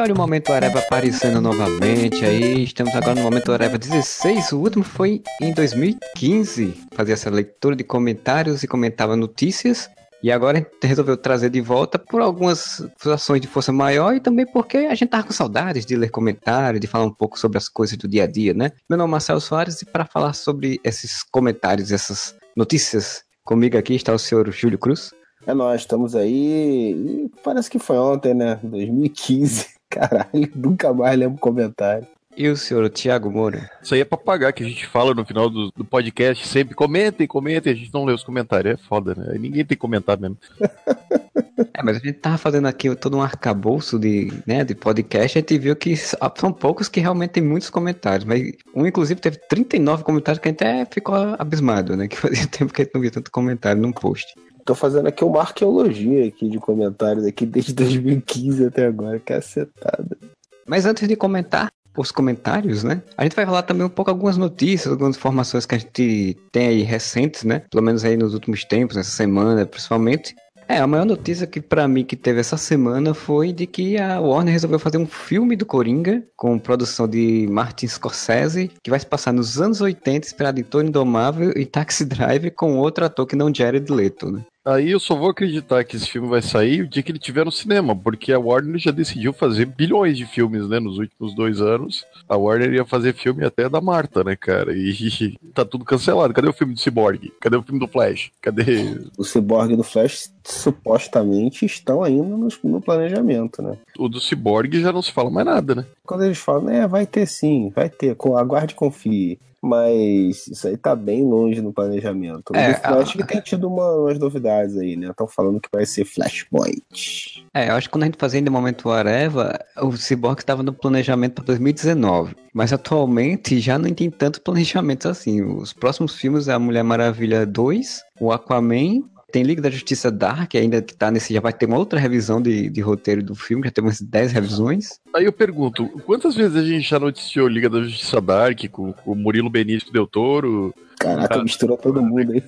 olha o Momento Areva aparecendo novamente aí. Estamos agora no Momento Areva 16. O último foi em 2015. Fazia essa leitura de comentários e comentava notícias. E agora a gente resolveu trazer de volta por algumas ações de força maior e também porque a gente tava com saudades de ler comentários, de falar um pouco sobre as coisas do dia a dia, né? Meu nome é Marcelo Soares e para falar sobre esses comentários, essas notícias, comigo aqui está o senhor Júlio Cruz. É nós, estamos aí. E parece que foi ontem, né? 2015. Caralho, nunca mais lembro comentário. E o senhor Tiago Moura? Isso aí é pra pagar, que a gente fala no final do, do podcast sempre. Comentem, comentem, a gente não lê os comentários. É foda, né? Ninguém tem comentário mesmo. É, mas a gente tava fazendo aqui todo um arcabouço de, né, de podcast, a gente viu que são poucos que realmente tem muitos comentários, mas um inclusive teve 39 comentários que a gente até ficou abismado, né, que fazia tempo que a gente não via tanto comentário num post. Tô fazendo aqui uma arqueologia aqui de comentários aqui desde 2015 até agora, cacetada. Mas antes de comentar os comentários, né? A gente vai falar também um pouco algumas notícias, algumas informações que a gente tem aí recentes, né? Pelo menos aí nos últimos tempos, nessa semana principalmente. É, a maior notícia que para mim que teve essa semana foi de que a Warner resolveu fazer um filme do Coringa com produção de Martin Scorsese, que vai se passar nos anos 80, inspirado em Tony Indomável e Taxi Drive com outro ator que não Jared Leto, né? Aí eu só vou acreditar que esse filme vai sair o dia que ele tiver no cinema, porque a Warner já decidiu fazer bilhões de filmes, né, nos últimos dois anos. A Warner ia fazer filme até da Marta, né, cara? E tá tudo cancelado. Cadê o filme do Cyborg? Cadê o filme do Flash? Cadê. O Cyborg e do Flash supostamente estão ainda no, no planejamento, né? O do Cyborg já não se fala mais nada, né? Quando eles falam, é, vai ter sim, vai ter, aguarde e confie mas isso aí tá bem longe no planejamento. É, o Flash a... que tem tido uma, umas novidades aí, né? Estão falando que vai ser Flashpoint. É, eu acho que quando a gente fazia ainda Momento Areva, o Cyborg estava no planejamento para 2019. Mas atualmente já não tem tanto planejamento assim. Os próximos filmes é a Mulher Maravilha 2, o Aquaman tem Liga da Justiça Dark, ainda que tá nesse. Já vai ter uma outra revisão de, de roteiro do filme, já tem umas 10 revisões. Aí eu pergunto: quantas vezes a gente já noticiou Liga da Justiça Dark com, com o Murilo Benício Del Toro? Caraca, tá... misturou todo mundo aí.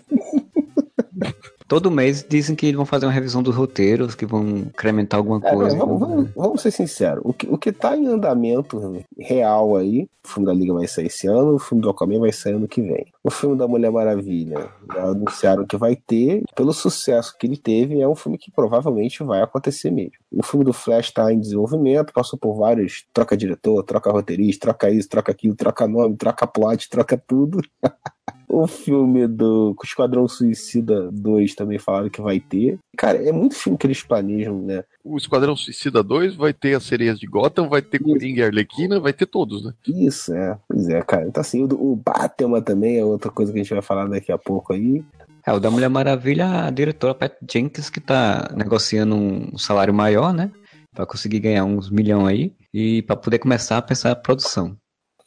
Todo mês dizem que vão fazer uma revisão dos roteiros, que vão incrementar alguma é, coisa. Vamos, vamos, vamos, ser sinceros. O que, o que tá em andamento real aí, o filme da Liga vai sair esse ano, o filme do Aquaman vai sair ano que vem. O filme da Mulher Maravilha, já anunciaram que vai ter, pelo sucesso que ele teve, é um filme que provavelmente vai acontecer mesmo. O filme do Flash tá em desenvolvimento, passou por vários, troca diretor, troca roteirista, troca isso, troca aquilo, troca nome, troca plot, troca tudo. O filme do Esquadrão Suicida 2 também falaram que vai ter. Cara, é muito filme que eles planejam, né? O Esquadrão Suicida 2 vai ter as sereias de Gotham, vai ter Coringa e Arlequina, vai ter todos, né? Isso, é. Pois é, cara. Então, assim, o, o Batman também é outra coisa que a gente vai falar daqui a pouco aí. É, o da Mulher Maravilha, a diretora Pat Jenkins que tá negociando um salário maior, né? Pra conseguir ganhar uns milhões aí e para poder começar a pensar a produção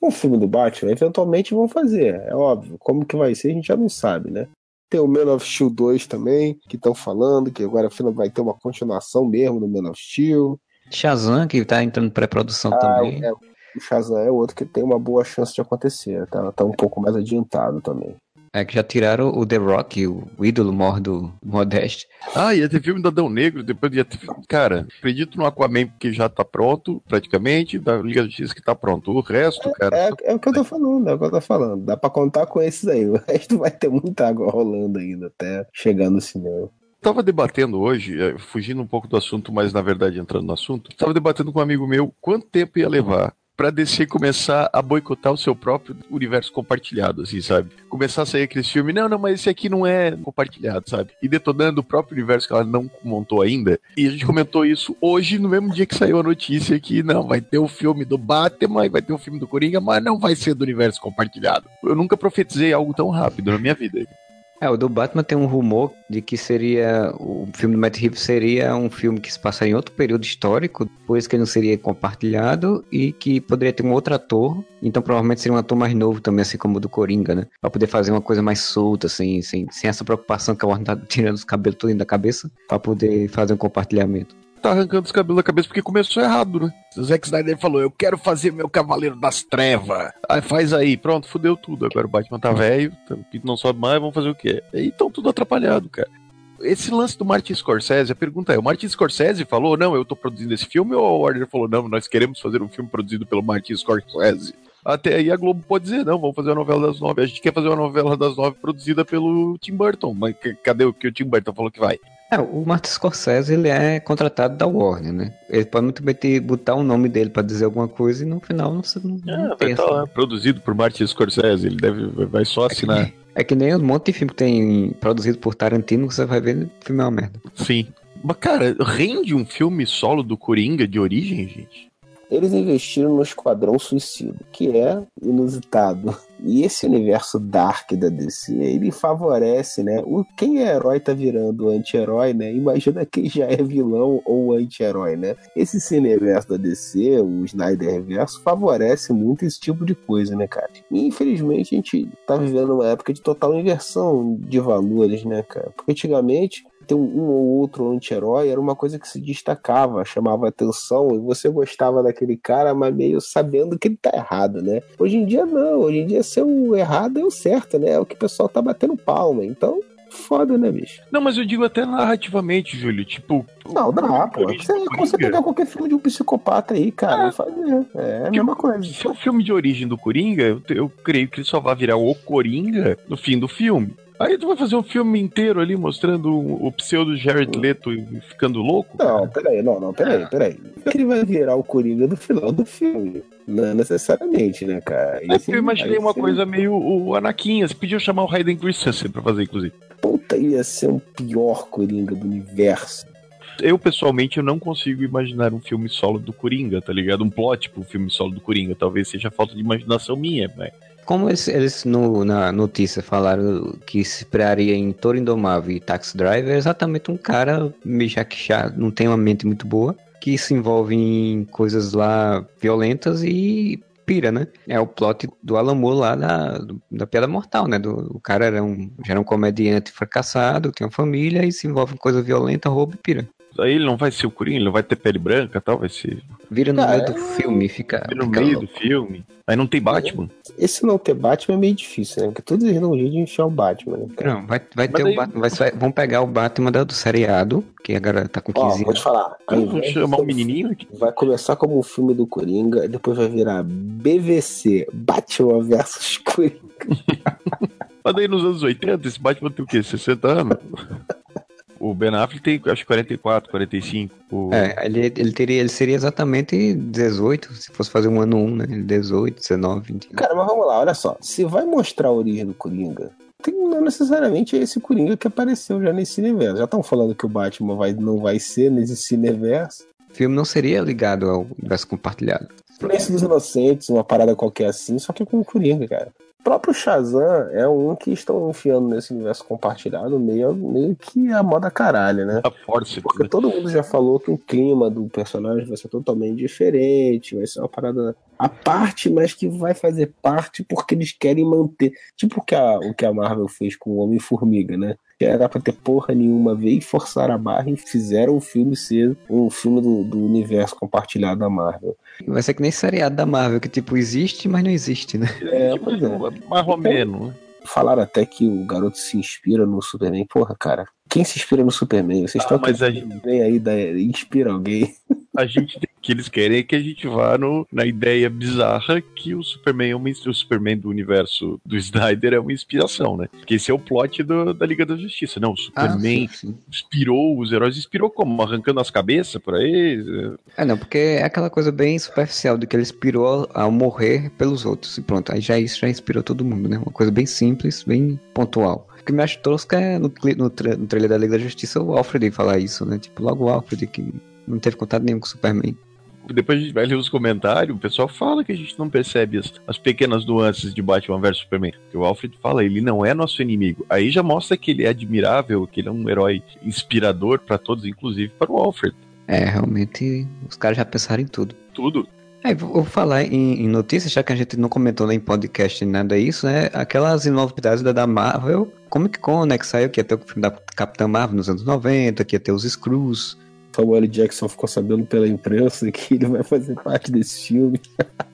um filme do Batman, eventualmente vão fazer, é óbvio. Como que vai ser, a gente já não sabe, né? Tem o Man of Steel 2 também, que estão falando que agora vai ter uma continuação mesmo do Man of Steel. Shazam, que tá entrando pré-produção ah, também. É, o Shazam é outro que tem uma boa chance de acontecer, tá, tá um pouco mais adiantado também. É que já tiraram o The Rock, o, ídolo mor do Modeste. Ah, ia ter filme do Adão Negro, depois ia ter. Cara, acredito no Aquaman que já tá pronto, praticamente, da Liga da Justiça que tá pronto. O resto, é, cara. É, é, o que eu tô falando, é o que eu tô falando. Dá pra contar com esses aí. O resto vai ter muita água rolando ainda até chegar no cinema tava debatendo hoje, eh, fugindo um pouco do assunto, mas na verdade entrando no assunto, tava debatendo com um amigo meu quanto tempo ia levar pra DC começar a boicotar o seu próprio universo compartilhado, assim, sabe? Começar a sair aqueles filmes, não, não, mas esse aqui não é compartilhado, sabe? E detonando o próprio universo que ela não montou ainda. E a gente comentou isso hoje, no mesmo dia que saiu a notícia que, não, vai ter o filme do Batman, vai ter o filme do Coringa, mas não vai ser do universo compartilhado. Eu nunca profetizei algo tão rápido na minha vida. É, o do Batman tem um rumor de que seria. O filme do Matt Reeves seria um filme que se passaria em outro período histórico, depois que ele não seria compartilhado e que poderia ter um outro ator. Então provavelmente seria um ator mais novo também, assim como o do Coringa, né? Pra poder fazer uma coisa mais solta, assim, sem, sem essa preocupação que a Warner tá tirando os cabelos tudo da cabeça, pra poder fazer um compartilhamento tá arrancando os cabelos da cabeça porque começou errado, né? O Zack Snyder falou: Eu quero fazer meu Cavaleiro das Trevas. Aí faz aí, pronto, fudeu tudo. Agora o Batman tá velho, o pinto não sobe mais, vamos fazer o quê? Aí estão tudo atrapalhado, cara. esse lance do Martin Scorsese, a pergunta é: o Martin Scorsese falou, não, eu tô produzindo esse filme, ou a Warner falou, não, nós queremos fazer um filme produzido pelo Martin Scorsese? Até aí a Globo pode dizer, não, vamos fazer uma novela das nove. A gente quer fazer uma novela das nove produzida pelo Tim Burton. Mas cadê o que o Tim Burton falou que vai? É, o Martin Scorsese ele é contratado da Warner, né? Ele pode muito bem ter, botar o nome dele para dizer alguma coisa e no final não, não, não é, pensa. Tá, produzido por Martin Scorsese, ele deve, vai só assinar. É que, é que nem um monte de filme que tem produzido por Tarantino, você vai ver, o filme é uma merda. Sim. Mas, cara, rende um filme solo do Coringa de origem, gente? Eles investiram no Esquadrão Suicida, que é inusitado. E esse universo dark da DC, ele favorece, né? O, quem é herói tá virando anti-herói, né? Imagina quem já é vilão ou anti-herói, né? Esse cineverso da DC, o Snyder Verso, favorece muito esse tipo de coisa, né, cara? E infelizmente a gente tá vivendo uma época de total inversão de valores, né, cara? Porque antigamente ter um, ou outro anti-herói era uma coisa que se destacava, chamava atenção, e você gostava daquele cara, mas meio sabendo que ele tá errado, né? Hoje em dia não, hoje em dia ser o errado é o certo, né? É o que o pessoal tá batendo palma. Então, foda, né, bicho? Não, mas eu digo até narrativamente, Júlio. Tipo. Não, dá, pô. Você consegue pegar qualquer filme de um psicopata aí, cara, é. fazer. É a mesma coisa. Se é o filme de origem do Coringa, eu, eu creio que ele só vai virar o Coringa no fim do filme. Aí tu vai fazer um filme inteiro ali mostrando o pseudo Jared Leto ficando louco? Não, cara? peraí, não, não, peraí, peraí. Ele vai virar o Coringa do final do filme. Não necessariamente, né, cara? É eu imaginei uma coisa meio o Anakin. Você podia chamar o Hayden Christensen pra fazer, inclusive. Puta, ia ser um pior Coringa do universo. Eu, pessoalmente, eu não consigo imaginar um filme solo do Coringa, tá ligado? Um plot pro filme solo do Coringa. Talvez seja falta de imaginação minha, mas como eles, eles no, na notícia falaram que se esperaria em Toro Indomável e Taxi Driver, é exatamente um cara, já que já não tem uma mente muito boa, que se envolve em coisas lá violentas e pira, né? É o plot do Alan Moore lá da, da Piada Mortal, né? Do, o cara era um, já era um comediante fracassado, tinha uma família e se envolve em coisa violenta, rouba e pira. Aí ele não vai ser o Coringa, ele não vai ter pele branca tal, vai ser. Vira no ah, meio do é... filme, fica. Vira no fica meio louco. do filme. Aí não tem Batman. Esse não ter Batman é meio difícil, né? Porque todos eles não jeito de enfiar o Batman, né? Não, vai, vai ter aí... o Batman. Vai, vão pegar o Batman do seriado, que agora tá com 15 anos. Vou te falar. Aí vou chamar um menininho aqui. Vai começar como um filme do Coringa, depois vai virar BVC, Batman versus Coringa. Mas aí nos anos 80, esse Batman tem o quê? 60 anos? O Ben Affleck tem, acho, 44, 45. O... É, ele, ele, teria, ele seria exatamente 18, se fosse fazer um ano 1, né? 18, 19, 20. Cara, mas vamos lá, olha só. Se vai mostrar a origem do Coringa, tem, não necessariamente é esse Coringa que apareceu já nesse universo. Já estão falando que o Batman vai, não vai ser nesse universo. O filme não seria ligado ao universo compartilhado. Silêncio dos Inocentes, uma parada qualquer assim, só que com o Coringa, cara próprio Shazam é um que estão enfiando nesse universo compartilhado meio, meio que a moda caralho, né? A força. Porque né? todo mundo já falou que o clima do personagem vai ser totalmente diferente, vai ser uma parada a parte, mas que vai fazer parte porque eles querem manter. Tipo o que a, o que a Marvel fez com o Homem-Formiga, né? Que era pra ter porra nenhuma, veio forçar a barra e fizeram o filme ser um filme do, do universo compartilhado da Marvel. Vai ser que nem seriado da Marvel, que tipo, existe, mas não existe, né? É, tipo, pois é. Mais ou menos, né? Falaram até que o garoto se inspira no Superman. Porra, cara, quem se inspira no Superman? Vocês ah, estão mas a gente... aí da... inspira alguém. A gente tem que eles querem é que a gente vá no, na ideia bizarra que o Superman é uma, o Superman do universo do Snyder é uma inspiração, né? Que esse é o plot do, da Liga da Justiça. Não, o Superman ah, sim, sim. inspirou os heróis, inspirou como? Arrancando as cabeças por aí? É, não, porque é aquela coisa bem superficial de que ele inspirou ao morrer pelos outros. E pronto, aí já isso já inspirou todo mundo, né? Uma coisa bem simples, bem pontual. O que me acha tosco é no, no, tra no trailer da Liga da Justiça o Alfred falar isso, né? Tipo, logo o Alfred que não teve contato nenhum com o Superman depois a gente vai ler os comentários, o pessoal fala que a gente não percebe as, as pequenas nuances de Batman vs Superman. Porque o Alfred fala, ele não é nosso inimigo. Aí já mostra que ele é admirável, que ele é um herói inspirador para todos, inclusive para o Alfred. É, realmente, os caras já pensaram em tudo. Tudo. É, vou falar em, em, notícias, já que a gente não comentou nem em podcast nem nada disso, né? Aquelas novidades da, da Marvel, Comic Con, né? Que saiu, que ia ter o filme da Capitã Marvel nos anos 90, que ia ter os Screws, Samuel Jackson ficou sabendo pela imprensa que ele vai fazer parte desse filme.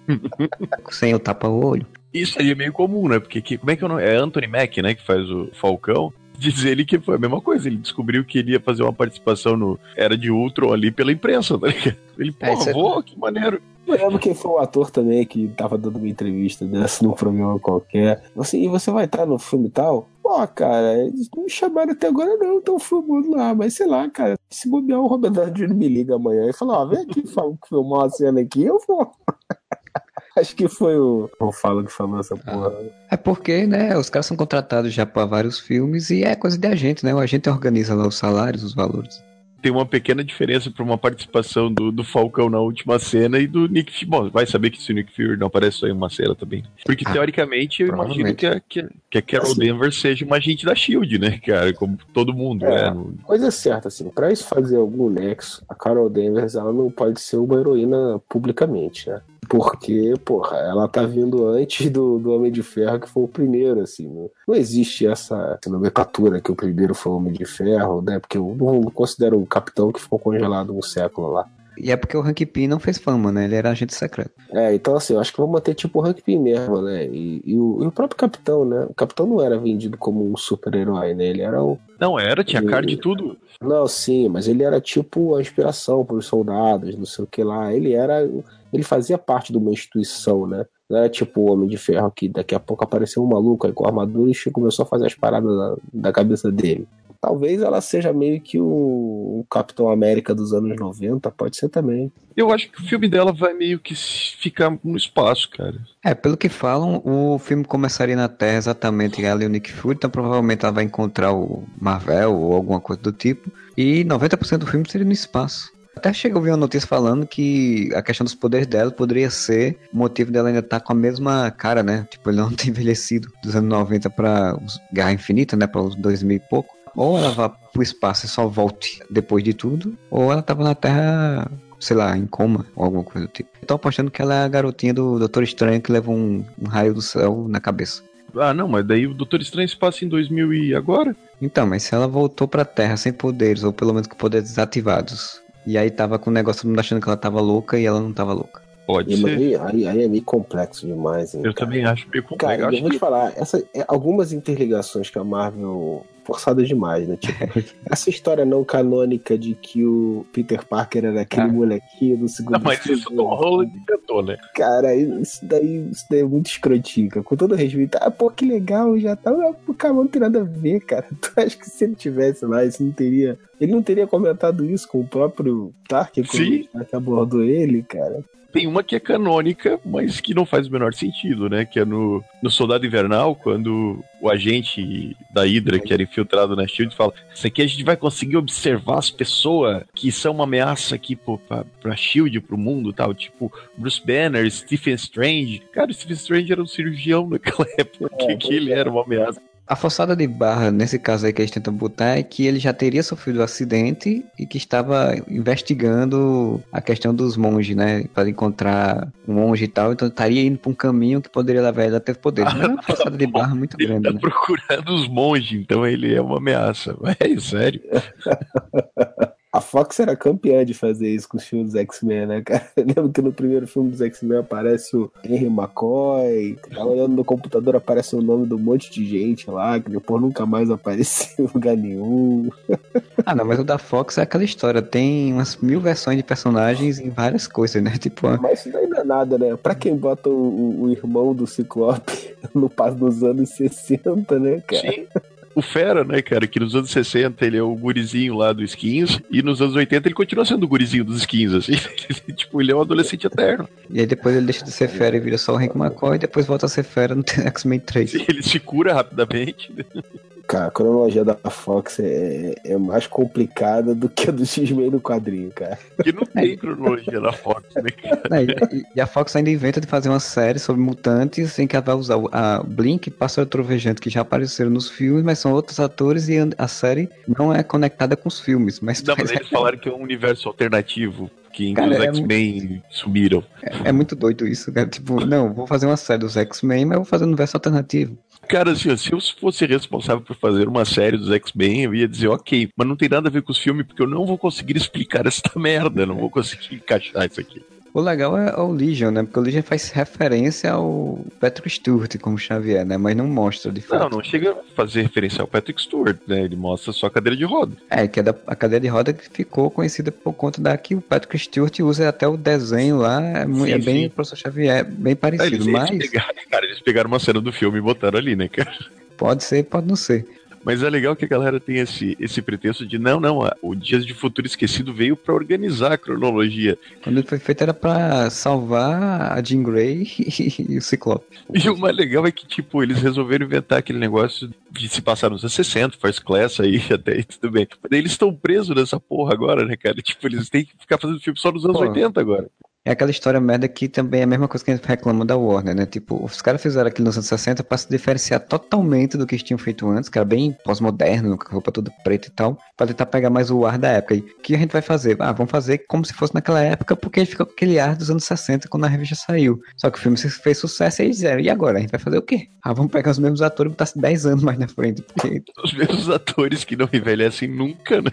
Sem o tapa-olho. Isso aí é meio comum, né? Porque que, como é que é o nome? É Anthony Mack, né? Que faz o Falcão. Diz ele que foi a mesma coisa. Ele descobriu que ele ia fazer uma participação no Era de Ultron ali pela imprensa, tá ligado? Ele, É, porra, isso é- vou, que maneiro. Eu lembro quem foi o ator também que tava dando uma entrevista dessa num programa qualquer. Assim, e você vai estar no filme e tal? Pô, cara, eles não me chamaram até agora não, estão filmando lá, mas sei lá, cara, se bobear o Robert Downey Jr. me liga amanhã e fala, ó, vem aqui fala- filmar uma cena aqui, eu vou. Acho que foi o. O Fala que falou essa porra. É porque, né, os caras são contratados já para vários filmes e é coisa de agente, né? O agente organiza lá os salários, os valores. Tem uma pequena diferença para uma participação do, do Falcão na última cena e do Nick Fury. Bom, vai saber que se o Nick Fury não aparece só em uma cena também. Porque, Ah, teoricamente, eu imagino que a, que, a- que a Carol Assim. Denver seja uma agente da SHIELD, né, cara? Como todo mundo É. é. no- Coisa certa, assim, pra isso fazer algum nexo, a Carol Danvers, ela não pode ser uma heroína publicamente, né? Porque, porra, ela tá vindo antes do, do Homem de Ferro, que foi o primeiro, assim. Não, não existe essa nomenclatura que o primeiro foi o Homem de Ferro, né? Porque eu não considero o Capitão que ficou congelado um século lá. E é porque o Hank Pym não fez fama, né? Ele era agente secreto. É, então assim, eu acho que vão manter tipo o Hank Pym mesmo, né? E, e o, e o próprio Capitão, né? O Capitão não era vendido como um super-herói, né? Ele era o, Não, era, tinha cara de tudo. Não, sim, mas ele era tipo a inspiração para os soldados, não sei o que lá. Ele era. Ele fazia parte de uma instituição, né? Não era tipo o Homem de Ferro que daqui a pouco apareceu um maluco aí com armadura e começou a fazer as paradas da, da cabeça dele. Talvez ela seja meio que o, o Capitão América dos anos 90, pode ser também. Eu acho que o filme dela vai meio que ficar no espaço, cara. É, pelo que falam, o filme começaria na Terra exatamente ela e o Nick Fury, então provavelmente ela vai encontrar o Marvel ou alguma coisa do tipo, e 90% do filme seria no espaço. Até chega a ouvir uma notícia falando que a questão dos poderes dela poderia ser o motivo dela ainda estar com a mesma cara, né? Tipo, ele não ter envelhecido dos anos 90 para Guerra Infinita, né? Para os 2000 e pouco. Ou ela vai pro espaço e só volte depois de tudo, ou ela tava na Terra sei lá, em coma ou alguma coisa do tipo. Eu tô apostando que ela é a garotinha do Doutor Estranho que leva um, um raio do céu na cabeça. Ah, não, mas daí o Doutor Estranho se passa em 2000 e agora? Então, mas se ela voltou pra Terra sem poderes, ou pelo menos com poderes desativados, e aí tava com o negócio todo mundo achando que ela tava louca e ela não tava louca. Pode E, ser. aí, aí, é meio complexo demais. hein, Eu cara. também acho meio complexo. Cara, eu vou te que- falar, essa, é, algumas interligações que a Marvel forçadas demais, né? Tipo, essa história não canônica de que o Peter Parker era aquele Ah. molequinho do segundo Não, mas isso o Tom Holland inventou, né? Cara, isso daí, isso daí é muito escrotica. Com todo respeito, ah, pô, que legal, já tá. Ah, pô, cara, não tem nada a ver, cara. Tu acha que se ele tivesse lá, isso não teria. Ele não teria comentado isso com o próprio Tark Sim. quando que abordou ele, cara. Tem uma que é canônica, mas que não faz o menor sentido, né? Que é no, no Soldado Invernal, quando o agente da Hydra, que era infiltrado na SHIELD, fala isso aqui a gente vai conseguir observar as pessoas que são uma ameaça aqui pô, pra, pra SHIELD, pro mundo e tal. Tipo, Bruce Banner, Stephen Strange. Cara, o Stephen Strange era um cirurgião naquela época, É, que ele era uma ameaça. A forçada de barra, nesse caso aí que eles tentam botar, é que ele já teria sofrido um acidente e que estava investigando a questão dos monges, né? Para encontrar um monge e tal, então estaria indo para um caminho que poderia levar ele a ter poderes. Mas é uma forçada de barra muito Ele grande, tá né? procurando os monges, então ele é uma ameaça. É sério. A Fox era campeã de fazer isso com os filmes dos X-Men, né, cara? Eu lembro que no primeiro filme dos X-Men aparece o Henry McCoy, tá olhando no computador aparece o nome de um monte de gente lá, que depois nunca mais apareceu em lugar nenhum. Ah, não, mas o da Fox é aquela história. Tem umas mil versões de personagens em várias coisas, né? Tipo, Mas isso daí não é nada, né? Pra quem bota o, o- o irmão do Ciclope no passo dos anos 60, né, cara? Sim. O Fera, né, cara, que nos anos 60 ele é o gurizinho lá do Skins, e nos anos 80 ele continua sendo o gurizinho dos Skins, assim. tipo, ele é um adolescente eterno. e aí depois ele deixa de ser fera e vira só o Hank McCoy e depois volta a ser fera no X-Men 3. Ele se cura rapidamente. Cara, a cronologia da Fox é, é mais complicada do que a do X-Men no quadrinho, cara. Porque não tem cronologia na Fox, né, cara? É, e, e a Fox ainda inventa de fazer uma série sobre mutantes em que ela vai usar a Blink e Pássaro Trovejante, que já apareceram nos filmes, mas são outros atores e a série não é conectada com os filmes. Mas, Não, mas eles falaram que é um universo alternativo, que que Cara, os é X-Men sumiram. é, é muito doido isso, cara. Tipo, não, vou fazer uma série dos X-Men, mas vou fazer um universo alternativo. Cara, assim, se eu fosse responsável por fazer uma série dos X-Men, eu ia dizer, ok, mas não tem nada a ver com os filmes, porque eu não vou conseguir explicar esta merda, não vou conseguir encaixar isso aqui. O legal é o Legion, né? Porque o Legion faz referência ao Patrick Stewart como Xavier, né? Mas não mostra de fato. Não, não chega a fazer referência ao Patrick Stewart, né? Ele mostra só a cadeira de roda. É, que é da, a cadeira de roda que ficou conhecida por conta da que o Patrick Stewart usa até o desenho lá. É, sim, é bem o professor Xavier, bem parecido. É, eles, mas... eles pegaram, cara, eles pegaram uma cena do filme e botaram ali, né, cara? Pode ser, pode não ser. Mas é legal que a galera tem esse, esse pretexto de não, não, o Dias de Futuro Esquecido veio para organizar a cronologia. Quando ele foi feito era para salvar a Jean Grey e o Ciclope. E o mais legal é que, tipo, eles resolveram inventar aquele negócio de se passar nos anos 60, First Class aí, até aí tudo bem. Mas eles estão presos nessa porra agora, né, cara? Tipo, eles têm que ficar fazendo filme só nos anos Pô. 80 agora. É aquela história merda que também é a mesma coisa que a gente reclama da Warner, né? Tipo, os caras fizeram aquilo nos anos 60 pra se diferenciar totalmente do que eles tinham feito antes, que era bem pós-moderno, com a roupa toda preta e tal, pra tentar pegar mais o ar da época. E o que a gente vai fazer? Ah, vamos fazer como se fosse naquela época, porque gente ficou com aquele ar dos anos 60 quando a revista saiu. Só que o filme fez sucesso e eles disseram, e agora? A gente vai fazer o quê? Ah, vamos pegar os mesmos atores e botar 10 anos mais na frente. Porque... Os mesmos atores que não envelhecem nunca, né?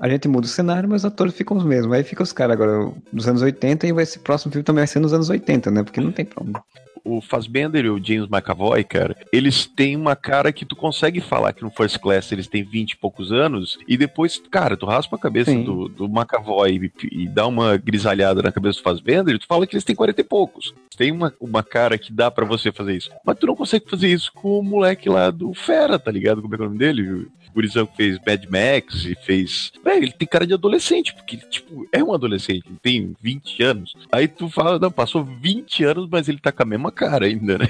A gente muda o cenário, mas os atores ficam os mesmos. Aí fica os caras agora dos anos 80 e esse próximo filme também vai ser nos anos 80, né? Porque não tem problema o Fassbender e o James McAvoy, cara, eles têm uma cara que tu consegue falar que no First Class eles têm 20 e poucos anos, e depois, cara, tu raspa a cabeça do, do McAvoy e, e, dá uma grisalhada na cabeça do Fassbender, e tu fala que eles têm 40 e poucos. Tem uma, uma cara que dá para você fazer isso. Mas tu não consegue fazer isso com o moleque lá do Fera, tá ligado? Como é, é o nome dele? Gurizão que fez Mad Max e fez. Velho, ele tem cara de adolescente, porque ele, tipo, é um adolescente, ele tem 20 anos. Aí tu fala, não, passou 20 anos, mas ele tá com a mesma cara ainda, né?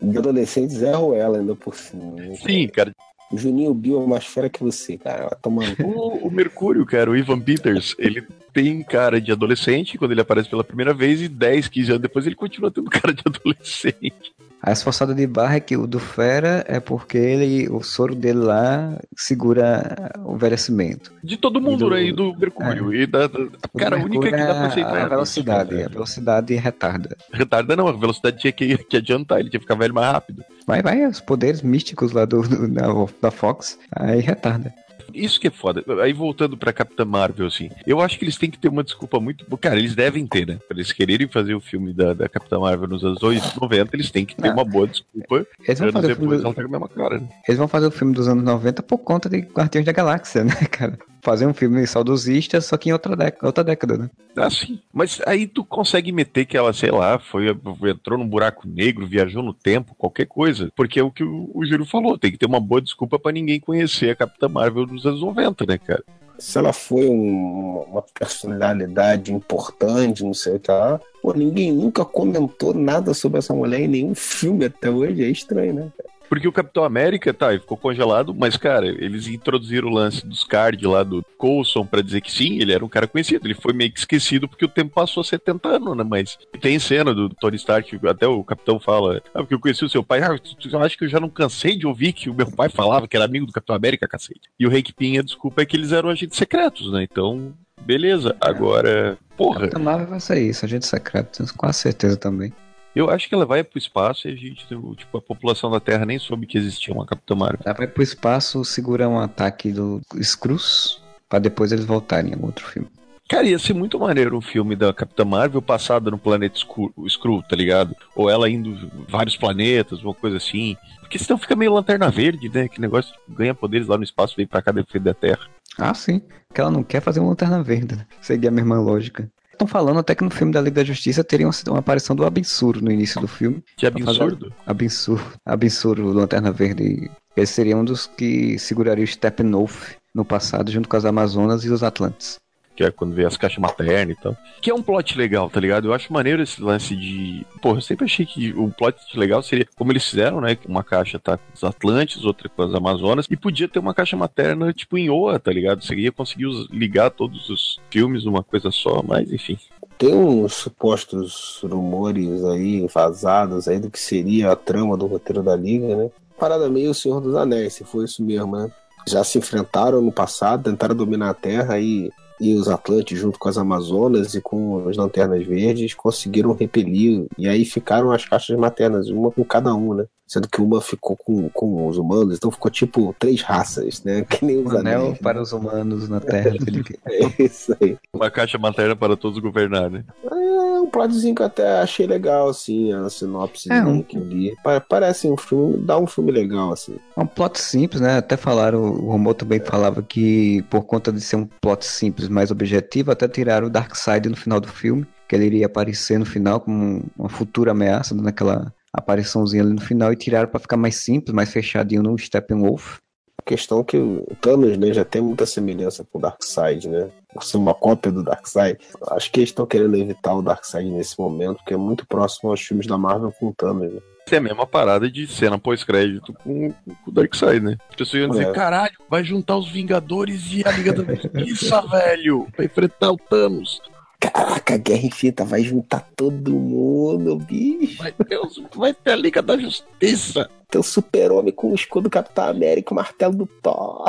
De adolescente, Zé Ruela ainda por cima. Né? Sim, cara. O Juninho Bill é mais fera que você, cara. Tomando... o, o Mercúrio, cara, o Ivan Peters, ele tem cara de adolescente quando ele aparece pela primeira vez e 10, 15 anos depois ele continua tendo cara de adolescente. A esforçada de barra é que o do Fera é porque ele, o soro dele lá segura o envelhecimento. De todo mundo, né? E do Mercúrio. É. E da, da cara, única que dá pra aceitar. É a velocidade. A velocidade retarda. Retarda não, a velocidade tinha que, que adiantar, ele tinha que ficar velho mais rápido. Vai, vai, os poderes místicos lá do, do da, da Fox, aí retarda. Isso que é foda. Aí voltando pra Capitã Marvel, assim, eu acho que eles têm que ter uma desculpa muito. Cara, eles devem ter, né? Pra eles quererem fazer o filme da, da Capitã Marvel nos anos 90, eles têm que ter ah. uma boa desculpa. Eles vão, fazer o filme do... a mesma cara, né? eles vão fazer o filme dos anos 90 por conta de Guardiões da Galáxia, né, cara? Fazer um filme saudosista, só que em outra década, outra década, né? Ah, sim. Mas aí tu consegue meter que ela, sei lá, foi, entrou num buraco negro, viajou no tempo, qualquer coisa. Porque é o que o, o Júlio falou, tem que ter uma boa desculpa para ninguém conhecer a Capitã Marvel dos anos 90, né, cara? Se ela foi um, uma personalidade importante, não sei o que lá, pô, ninguém nunca comentou nada sobre essa mulher em nenhum filme até hoje, é estranho, né, cara? Porque o Capitão América, tá, ele ficou congelado, mas, cara, eles introduziram o lance dos card lá do Coulson para dizer que sim, ele era um cara conhecido. Ele foi meio que esquecido porque o tempo passou 70 anos, né? Mas tem cena do Tony Stark, até o Capitão fala, ah, porque eu conheci o seu pai. Ah, eu acho que eu já não cansei de ouvir que o meu pai falava que era amigo do Capitão América, cacete. E o Hank Pym, a desculpa é que eles eram agentes secretos, né? Então, beleza. Agora, porra. Capitão Marvel vai ser isso, agente secreto, com certeza também. Eu acho que ela vai pro espaço e a gente, tipo, a população da Terra nem soube que existia uma Capitã Marvel. Ela vai pro espaço, segura um ataque do Skrulls, para depois eles voltarem em outro filme. Cara, ia ser muito maneiro um filme da Capitã Marvel passada no planeta Skrull, tá ligado? Ou ela indo vários planetas, uma coisa assim. Porque senão fica meio lanterna verde, né? Que negócio ganha poderes lá no espaço, vem pra cá defender a Terra. Ah, sim. Porque ela não quer fazer uma lanterna verde, né? Seria a mesma lógica. Estão falando até que no filme da Liga da Justiça teria uma, uma aparição do Absurdo no início do filme. De Absurdo? Absurdo. Absurdo, Lanterna Verde. Ele seria um dos que seguraria o Steppenwolf no passado, junto com as Amazonas e os Atlantes que é quando vê as caixas maternas e tal. Que é um plot legal, tá ligado? Eu acho maneiro esse lance de. Porra, eu sempre achei que o plot legal seria como eles fizeram, né? Uma caixa tá com os Atlantes, outra com as Amazonas, e podia ter uma caixa materna, tipo, em Oa, tá ligado? Você ia conseguir ligar todos os filmes numa coisa só, mas enfim. Tem uns supostos rumores aí, vazados aí do que seria a trama do roteiro da Liga, né? Parada meio o Senhor dos Anéis, se for isso mesmo, né? Já se enfrentaram no passado, tentaram dominar a Terra e e os Atlantes, junto com as Amazonas e com as Lanternas Verdes, conseguiram repelir. E aí ficaram as caixas maternas, uma com cada um, né? Sendo que uma ficou com, com os humanos, então ficou tipo três raças, né? Que nem os um anel anéis, para né? os humanos na Terra, Felipe. é isso aí. Uma caixa materna para todos governar, né? É, um plotzinho que eu até achei legal, assim, a sinopse É, um- que eu li. Pa- Parece um filme, dá um filme legal, assim. É um plot simples, né? Até falaram, o Romô também falava que por conta de ser um plot simples, mais objetivo, até tiraram o Darkseid no final do filme, que ele iria aparecer no final como uma futura ameaça, dando aquela apariçãozinha ali no final, e tiraram pra ficar mais simples, mais fechadinho no Steppenwolf. A questão é que o Thanos, né, já tem muita semelhança com o Darkseid, né? Por ser uma cópia do Darkseid. Acho que eles estão querendo evitar o Darkseid nesse momento, porque é muito próximo aos filmes da Marvel com o Thanos, né? Isso é a mesma parada de cena pós-crédito com, com o Darkseid, né? As pessoas iam dizer, É. caralho, vai juntar os Vingadores e a Liga da Justiça, velho, pra enfrentar o Thanos. Caraca, Guerra Infinita vai juntar todo mundo, bicho. Vai ter, vai ter a Liga da Justiça. Tem o Super-Homem com o escudo do Capitão América, o martelo do Thor.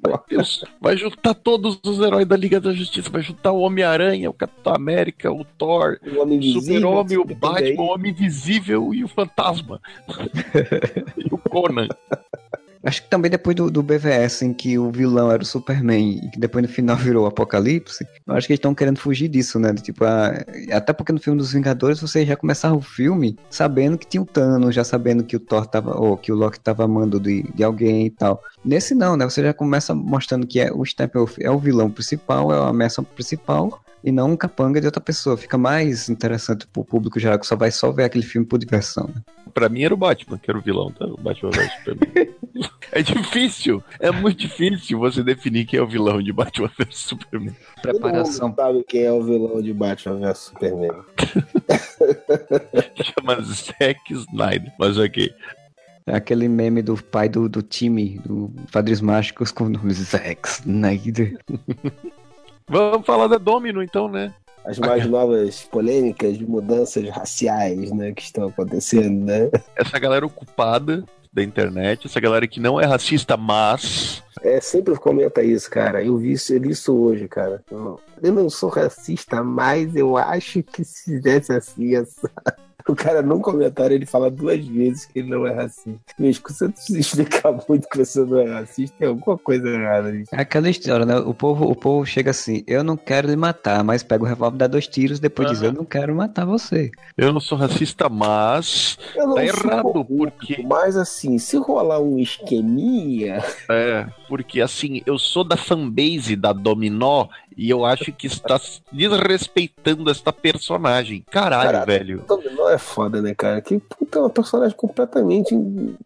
Vai, ter vai juntar todos os heróis da Liga da Justiça. Vai juntar o Homem-Aranha, o Capitão América, o Thor, O Homem o. Super-Homem, o Batman, o Homem Invisível e o Fantasma. e o Conan. Acho que também depois do, do BVS, em que o vilão era o Superman e que depois no final virou o Apocalipse, eu acho que eles estão querendo fugir disso, né? De, tipo, a- até porque no filme dos Vingadores você já começava o filme sabendo que tinha o Thanos, já sabendo que o Thor tava, ou que o Loki tava amando de, de alguém e tal. Nesse não, né? Você já começa mostrando que é, o Steppenwolf é o vilão principal, é a ameaça principal. E não um capanga de outra pessoa. Fica mais interessante pro público geral que só vai só ver aquele filme por diversão. Né? Pra mim era o Batman, que era o vilão, tá? O Batman vs Superman. é difícil, é muito difícil você definir quem é o vilão de Batman vs Superman. Preparação Todo mundo sabe quem é o vilão de Batman vs Superman. Chama Zack Snyder, mas ok. É aquele meme do pai do, do time, do Padres Mágicos com o nome Zack Snyder. Vamos falar da Domino então, né? As mais novas polêmicas de mudanças raciais, né, que estão acontecendo, né? Essa galera ocupada da internet, essa galera que não é racista, mas É, sempre comenta isso, cara. Eu vi isso, eu li isso hoje, cara. Eu, eu não sou racista, mas eu acho que se fizesse assim, essa... o cara num comentário ele fala duas vezes que ele não é racista. Se você explicar muito que você não é racista, tem alguma coisa errada nisso. É aquela história, né? O povo, o povo chega assim, eu não quero lhe matar, mas pega o revólver, dá dois tiros, depois diz, eu não quero matar você. eu não sou racista, mas Eu não Tá sou errado, corrupto, porque- Mas assim, se rolar um esqueminha, é, porque assim, eu sou da fanbase da Dominó e eu acho que está desrespeitando esta personagem. Caralho, Cara, velho. Dominó é foda, né, cara? Que puta, é uma personagem completamente.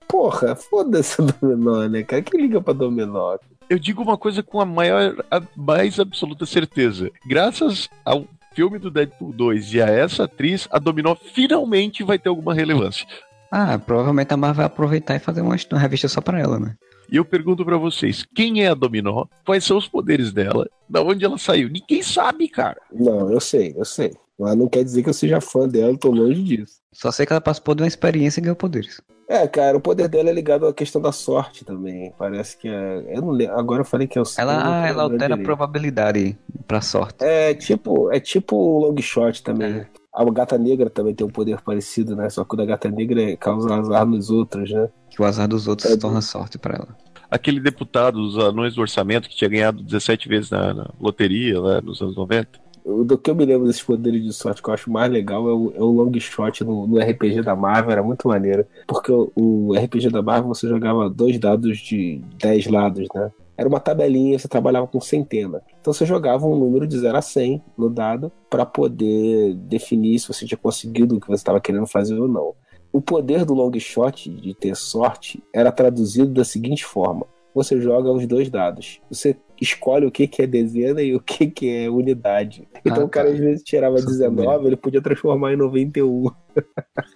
Porra, foda-se Dominó, né, cara? Quem liga pra Dominó? Eu digo uma coisa com a maior, a mais absoluta certeza. Graças ao filme do Deadpool 2 e a essa atriz, a Dominó finalmente vai ter alguma relevância. Ah, provavelmente a Marvel vai aproveitar e fazer uma, uma revista só pra ela, né? E eu pergunto pra vocês, quem é a Dominó? Quais são os poderes dela? Da onde ela saiu? Ninguém sabe, cara. Não, eu sei, eu sei. Mas não quer dizer que eu seja fã dela, eu tô longe disso. Só sei que ela participou de uma experiência e ganhou poderes. É, cara, o poder dela é ligado à questão da sorte também. Parece que é. Eu não lembro. Agora eu falei que é o Ela, ela altera a direito. probabilidade pra sorte. É tipo, é tipo o long shot também. É. A gata negra também tem um poder parecido, né? Só que o da gata negra causa azar nos outros, né? Que o azar dos outros É se torna sorte pra ela. Aquele deputado dos anões do orçamento que tinha ganhado 17 vezes na, na loteria lá nos anos 90. O do que eu me lembro desses poderes de sorte que eu acho mais legal é o, é o long shot no, no RPG da Marvel, era muito maneiro. Porque o, o RPG da Marvel você jogava dois dados de 10 lados, né? Era uma tabelinha, você trabalhava com centena. Então você jogava um número de 0 a 100 no dado para poder definir se você tinha conseguido o que você estava querendo fazer ou não. O poder do long shot de ter sorte era traduzido da seguinte forma: você joga os dois dados. Você escolhe o que, que é dezena e o que, que é unidade. Então Ah, o cara tá. às vezes tirava Isso 19, ele podia transformar em 91.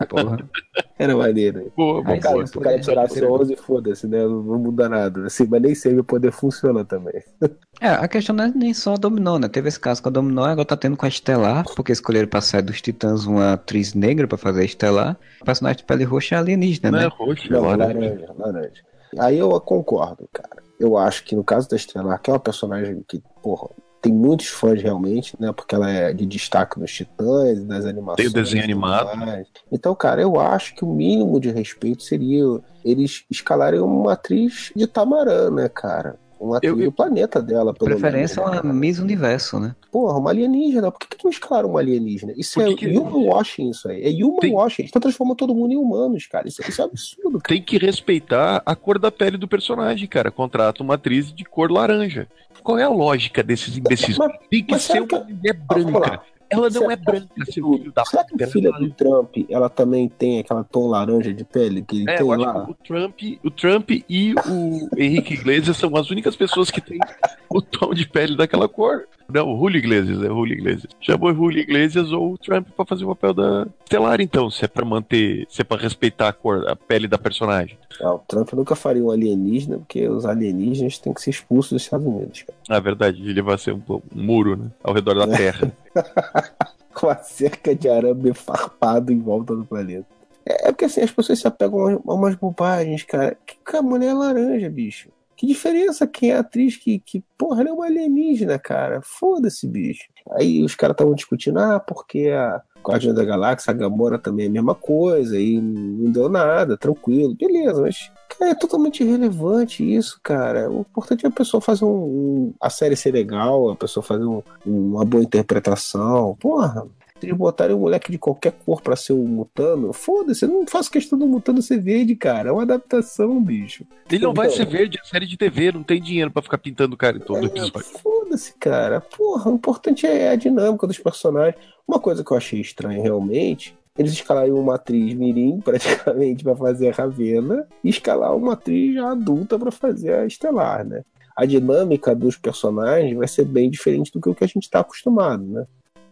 Porra. Era maneiro. Boa, boa, Cara, boa. se o cara tirasse 11, foda-se, né? Não não muda nada. Assim, mas nem sempre o poder funciona também. É, a questão não é nem só a Dominó, né? Teve esse caso com a Dominó, agora tá tendo com a Estelar, porque escolheram pra sair dos Titãs uma atriz negra pra fazer a Estelar. O personagem de pele roxa é alienígena, Não é né? Não, é laranja, laranja. Aí eu concordo, cara. Eu acho que no caso da Estelar, que é uma personagem que, porra, tem muitos fãs realmente, né? Porque ela é de destaque nos Titãs, nas animações. Tem o desenho animado. Então, cara, eu acho que o mínimo de respeito seria eles escalarem uma atriz de Tamarã, né, cara? Uma atriz do planeta dela, pelo Preferência menos. é uma Miss Universo, né? Porra, uma alienígena. Por que, que não escalaram uma alienígena? Isso Por é que que- human washing, isso aí. É human Tem- washing. Eles estão transformando todo mundo em humanos, cara. Isso, isso é absurdo, cara. Tem que respeitar a cor da pele do personagem, cara. Contrata uma atriz de cor laranja. Qual é a lógica desses imbecis? Mas- Tem que ser uma que- mulher branca. Ela não é branca, seu filho da Será que a filha do Trump, ela também tem aquela tom laranja de pele que ele É, tem eu acho lá? que o Trump, o Trump e o Henrique Iglesias são as únicas pessoas que têm o tom de pele daquela cor. Não, o Julio Iglesias, é o Julio Iglesias. Chamou o Julio Iglesias ou o Trump pra fazer o papel da Estelar, então, se é pra manter, se é pra respeitar a cor, a pele da personagem. Ah, o Trump nunca faria um alienígena, porque os alienígenas têm que ser expulsos dos Estados Unidos, cara. Na verdade, ele vai ser um, um muro, né? Ao redor da Terra. Com a cerca de arame farpado em volta do planeta. É, é porque assim, as pessoas se apegam a umas- bobagens, cara. Que, que a mulher é laranja, bicho. Que diferença quem é a atriz que, que porra, ela é uma alienígena, cara. Foda-se, bicho. Aí os caras estavam discutindo, ah, porque a Guardiã da Galáxia, a Gamora também é a mesma coisa, e não deu nada, tranquilo. Beleza, mas cara, é totalmente irrelevante isso, cara. O importante é a pessoa fazer um, um- a série ser legal, a pessoa fazer um- uma boa interpretação. Porra, eles botarem um moleque de qualquer cor pra ser um mutano, foda-se, eu não faço questão do mutano ser verde, cara. É uma adaptação, bicho. Ele não vai Então. ser verde, é série de TV, não tem dinheiro pra ficar pintando o cara em todo É, episódio. Foda-se, cara. Porra, o importante é a dinâmica dos personagens. Uma coisa que eu achei estranha realmente. Eles escalaram uma atriz mirim, praticamente, pra fazer a Ravena, e escalar uma atriz já adulta pra fazer a Estelar, né? A dinâmica dos personagens vai ser bem diferente do que o que a gente tá acostumado, né?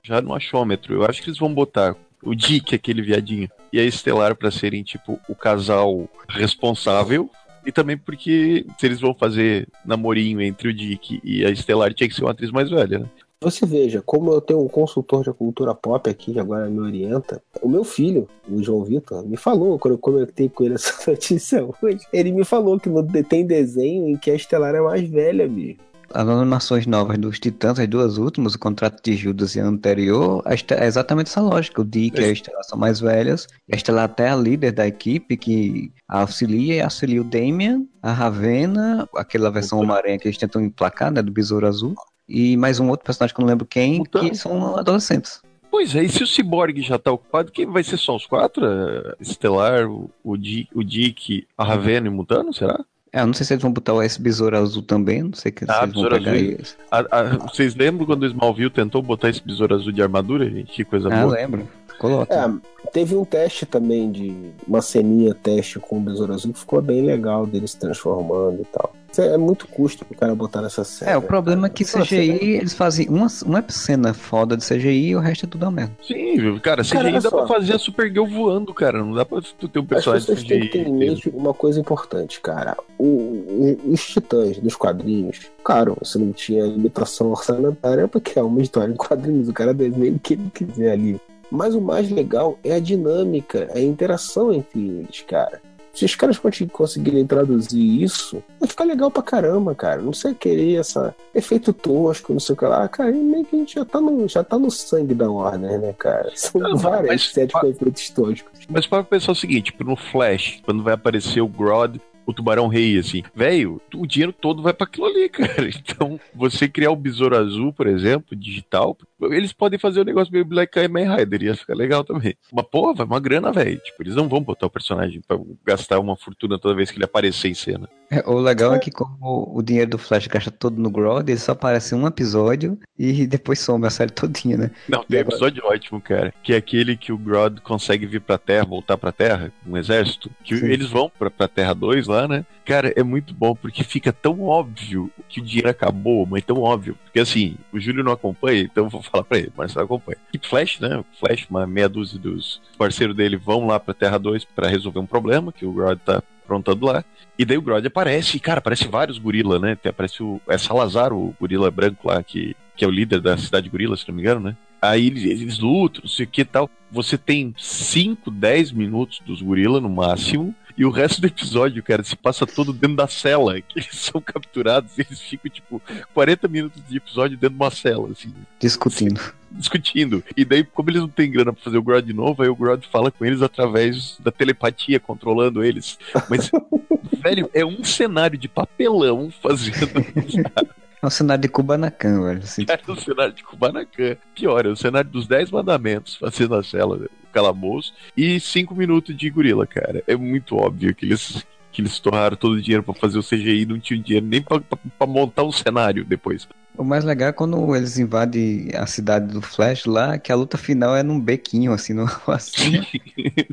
Já no achômetro, eu acho que eles vão botar o Dick, aquele viadinho, e a Estelar pra serem, tipo, o casal responsável. E também porque se eles vão fazer namorinho entre o Dick e a Estelar, tinha que ser uma atriz mais velha, né? Você veja, como eu tenho um consultor de cultura pop aqui, que agora me orienta, o meu filho, o João Vitor, me falou, quando eu conectei com ele essa notícia hoje, ele me falou que tem desenho em que a Estelar é mais velha, bicho. As animações novas dos Titãs, as duas últimas, o contrato de Judas e a anterior, é exatamente essa lógica. O Dick e a Estela são mais velhas. A Estela até é a líder da equipe que auxilia e auxilia o Damian, a Ravena, aquela versão Homem-Aranha que eles tentam emplacar, né, do Besouro Azul. E mais um outro personagem que eu não lembro quem, que são adolescentes. Pois é, e se o Cyborg já tá ocupado, quem vai ser só os quatro? A Estelar, o, o Dick, a Ravena e o Mutano, será? É, eu não sei se eles vão botar esse Besouro Azul também, não sei que Ah, eles vão pegar Azul. isso. A- a- vocês lembram quando o Smallville tentou botar esse besouro azul de armadura, gente? Que coisa Ah, boa. lembro. Coloca. É, teve um teste também de uma ceninha teste com o Besouro Azul que ficou bem legal dele se transformando e tal. É muito custo pro cara botar nessa série. É, o problema é que Nossa, CGI, eles fazem uma, uma cena foda de CGI e o resto é tudo a merda. Sim, cara, CGI Cara, dá só. pra fazer a Supergirl voando, cara. Não dá pra tu ter um As personagem pessoas têm que CGI. ter em mente uma coisa importante, cara. O- o- os titãs dos quadrinhos, claro, você não tinha limitação orçamentária porque é uma história em quadrinhos, o cara desenha o que ele quiser ali. Mas o mais legal é a dinâmica, é a interação entre eles, cara. Se os caras conseguirem traduzir isso, vai ficar legal pra caramba, cara. Não sei querer essa efeito tosco, não sei o que lá. Cara, meio que a gente já tá no, já tá no sangue da Warner, né, cara? São Não, várias mas- séries com efeitos toscos. Mas para pensar o seguinte, tipo, no Flash, quando vai aparecer o Grodd, o Tubarão Rei, assim, velho, o dinheiro todo vai pra aquilo ali, cara. Então, você criar o Besouro Azul, por exemplo, digital, eles podem fazer o negócio meio Black Kamen Rider, ia ficar legal também. Mas, pô, vai uma grana, velho. Tipo, eles não vão botar o personagem pra gastar uma fortuna toda vez que ele aparecer em cena. É, o legal é que como o dinheiro do Flash gasta todo no Grodd, ele só aparece em um episódio e depois some a série todinha, né? Não, tem um agora- episódio ótimo, cara. Que é aquele que o Grodd consegue vir pra Terra, voltar pra Terra, um exército. Que Sim. eles vão pra, pra Terra 2 lá, né? Cara, é muito bom porque fica tão óbvio que o dinheiro acabou, mas tão óbvio. Porque assim, o Júlio não acompanha, então eu vou falar pra ele, mas acompanha. E Flash, né? Flash, uma meia dúzia dos parceiros dele vão lá pra Terra 2 pra resolver um problema que o Grodd tá aprontando lá. E daí o Grodd aparece, e, cara, aparece vários gorila, né? Aparece o. É Salazar, o gorila branco lá, que, que é o líder da cidade gorila, se não me engano, né? Aí eles, eles lutam, não sei o que tal. Você tem 5, 10 minutos dos gorila no máximo. E o resto do episódio, cara, se passa todo dentro da cela. Que eles são capturados e eles ficam, tipo, 40 minutos de episódio dentro de uma cela, assim Discutindo. discutindo. E daí, como eles não têm grana pra fazer o Grodd de novo, aí o Grodd fala com eles através da telepatia, controlando eles. Mas, velho, é um cenário de papelão fazendo. É um cenário de Kubanacan, velho. Assim, Cara, o cenário de Kubanacan. Pior, é o cenário dos Dez Mandamentos fazendo a cela, o calabouço. E cinco minutos de gorila, cara. É muito óbvio que eles, que eles torraram todo o dinheiro pra fazer o CGI e não tinham dinheiro nem pra montar um cenário depois. O mais legal é quando eles invadem a cidade do Flash lá, que a luta final é num bequinho, assim, no assim.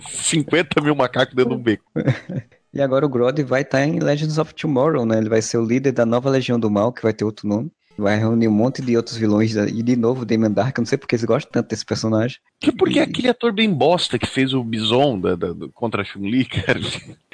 50 mil macacos dentro de um beco. E agora o Grodd vai estar em Legends of Tomorrow, né? Ele vai ser o líder da nova Legião do Mal, que vai ter outro nome. Vai reunir um monte de outros vilões e de novo Damon Dark. Eu não sei porque eles gostam tanto desse personagem. Que porque E- é aquele ator bem bosta que fez o Bison da, da- do- contra a Chun-Li, cara.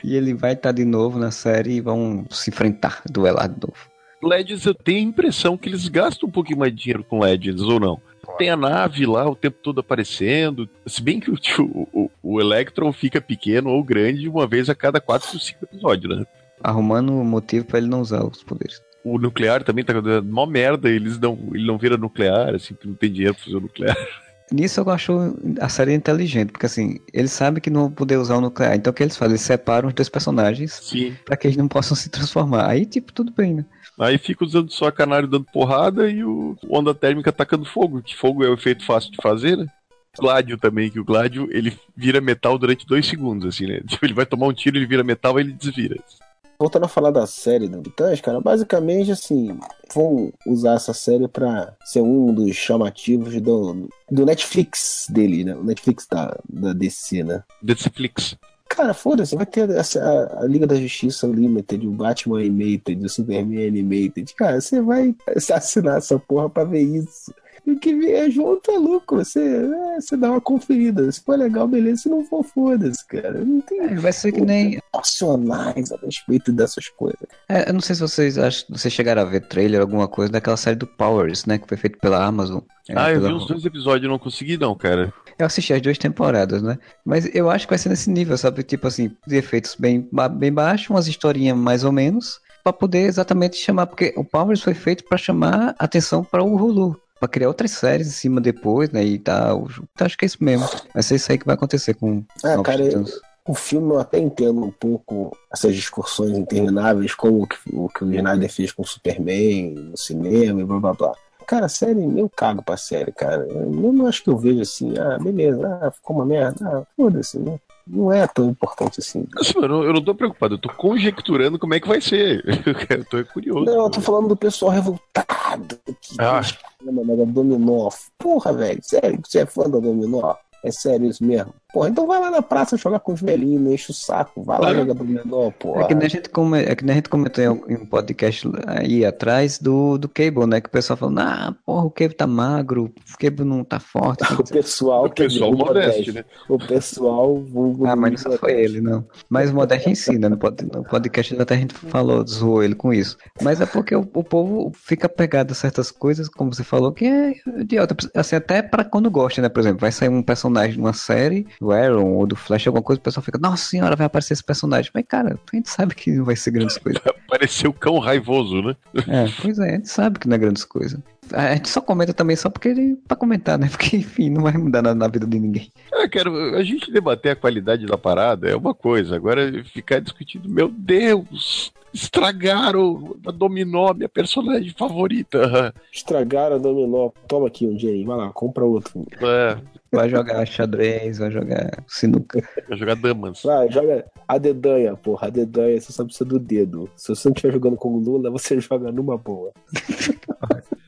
E ele vai estar de novo na série e vão se enfrentar, duelar de novo. Legends, eu tenho a impressão que eles gastam um pouquinho mais de dinheiro com Legends, ou não? Tem a nave lá o tempo todo aparecendo. Se bem que o, o, o- Electron fica pequeno ou grande uma vez a cada 4 ou 5 episódios, né? Arrumando um motivo pra ele não usar os poderes. O nuclear também tá dando mó merda, eles não, ele não vira nuclear, assim, porque não tem dinheiro pra fazer o nuclear. Nisso eu acho a série inteligente, porque assim, eles sabem que não vão poder usar o nuclear. Então o que eles fazem? Eles separam os dois personagens pra que eles não possam se transformar. Aí, tipo, tudo bem, né? Aí fica usando só a canário dando porrada e o onda térmica atacando fogo, que fogo é um efeito fácil de fazer, né? Gládio também, que o Gládio ele vira metal durante dois segundos, assim, né? Tipo, ele vai tomar um tiro, ele vira metal e ele desvira. Voltando a falar da série do Titãs, cara, basicamente assim, vão usar essa série pra ser um dos chamativos do, do Netflix dele, né? O Netflix da, da DC, né? Netflix. Cara, foda-se, vai ter essa- a, a Liga da Justiça Limited, o Batman Animated, o Superman Animated. Cara, você vai assinar essa porra pra ver isso. E o que vier junto é lucro. Você, é, você dá uma conferida. Se for legal, beleza. Se não for, foda-se, cara. Não tem É, vai ser que nem. racionais a respeito dessas coisas. É, eu não sei se vocês acham, vocês chegaram a ver trailer, alguma coisa daquela série do Powers, né? Que foi feito pela Amazon. É, ah, eu vi uns dois episódios e não consegui, não, cara. Eu assisti as duas temporadas, né? Mas eu acho que vai ser nesse nível, sabe? Tipo assim, de efeitos bem, bem baixos, umas historinhas mais ou menos, pra poder exatamente chamar, porque o Powers foi feito pra chamar atenção para o Hulu, pra criar outras séries em cima depois, né? E tal. Então, acho que é isso mesmo. Vai ser isso aí que vai acontecer com Ah, Novos cara, Titãs. O filme eu até entendo um pouco essas discussões intermináveis, como o que o, que o Snyder fez com o Superman no cinema e blá blá blá. Cara, a série, eu cago pra série, cara. Eu não acho que eu vejo assim, ah, beleza, ah, ficou uma merda, ah, foda-se, né? Não é tão importante assim. Assim, eu, não, eu não tô preocupado, eu tô conjecturando como é que vai ser. eu tô curioso. Não, eu tô falando do pessoal revoltado que Ah. chama da Dominó. Porra, velho, sério, você é fã da Dominó? É sério isso mesmo? Porra, então vai lá na praça jogar com os velhinhos, não enche o saco. Vai lá jogar Dominó, porra. É que, nem a gente come- é que nem a gente comentou em um- podcast aí atrás do, do Cable, né? Que o pessoal falando, ah, porra, o Cable tá magro, o Cable não tá forte. O pessoal, O pessoal dizer, modeste, né? O pessoal vulgo Ah, mas não só foi ele, não. Mas o Modeste ensina, pod, no podcast até a gente falou, zoou ele com isso. Mas é porque o, o povo fica pegado a certas coisas, como você falou, que é idiota. Assim, até pra quando gosta, né? Por exemplo, vai sair um personagem de uma série, do Arrow ou do Flash, alguma coisa, o pessoal fica, nossa senhora, vai aparecer esse personagem. Mas, cara, a gente sabe que não vai ser grandes coisas. Pareceu cão raivoso, né? É, pois é, a gente sabe que não é grandes coisas. A gente só comenta também só porque ele, pra comentar, né? Porque, enfim, não vai mudar nada na vida de ninguém. É, cara, a gente debater a qualidade da parada é uma coisa. Agora ficar discutindo, meu Deus, estragaram a Dominó, minha personagem favorita. Estragaram a Dominó. Toma aqui um dinheiro, vai lá, compra outro. É, Vai jogar xadrez, vai jogar sinuca. vai jogar damas. Vai, joga a dedanha, porra. A dedanha, você só precisa do dedo. Se você não estiver jogando com o Lula, você joga numa boa.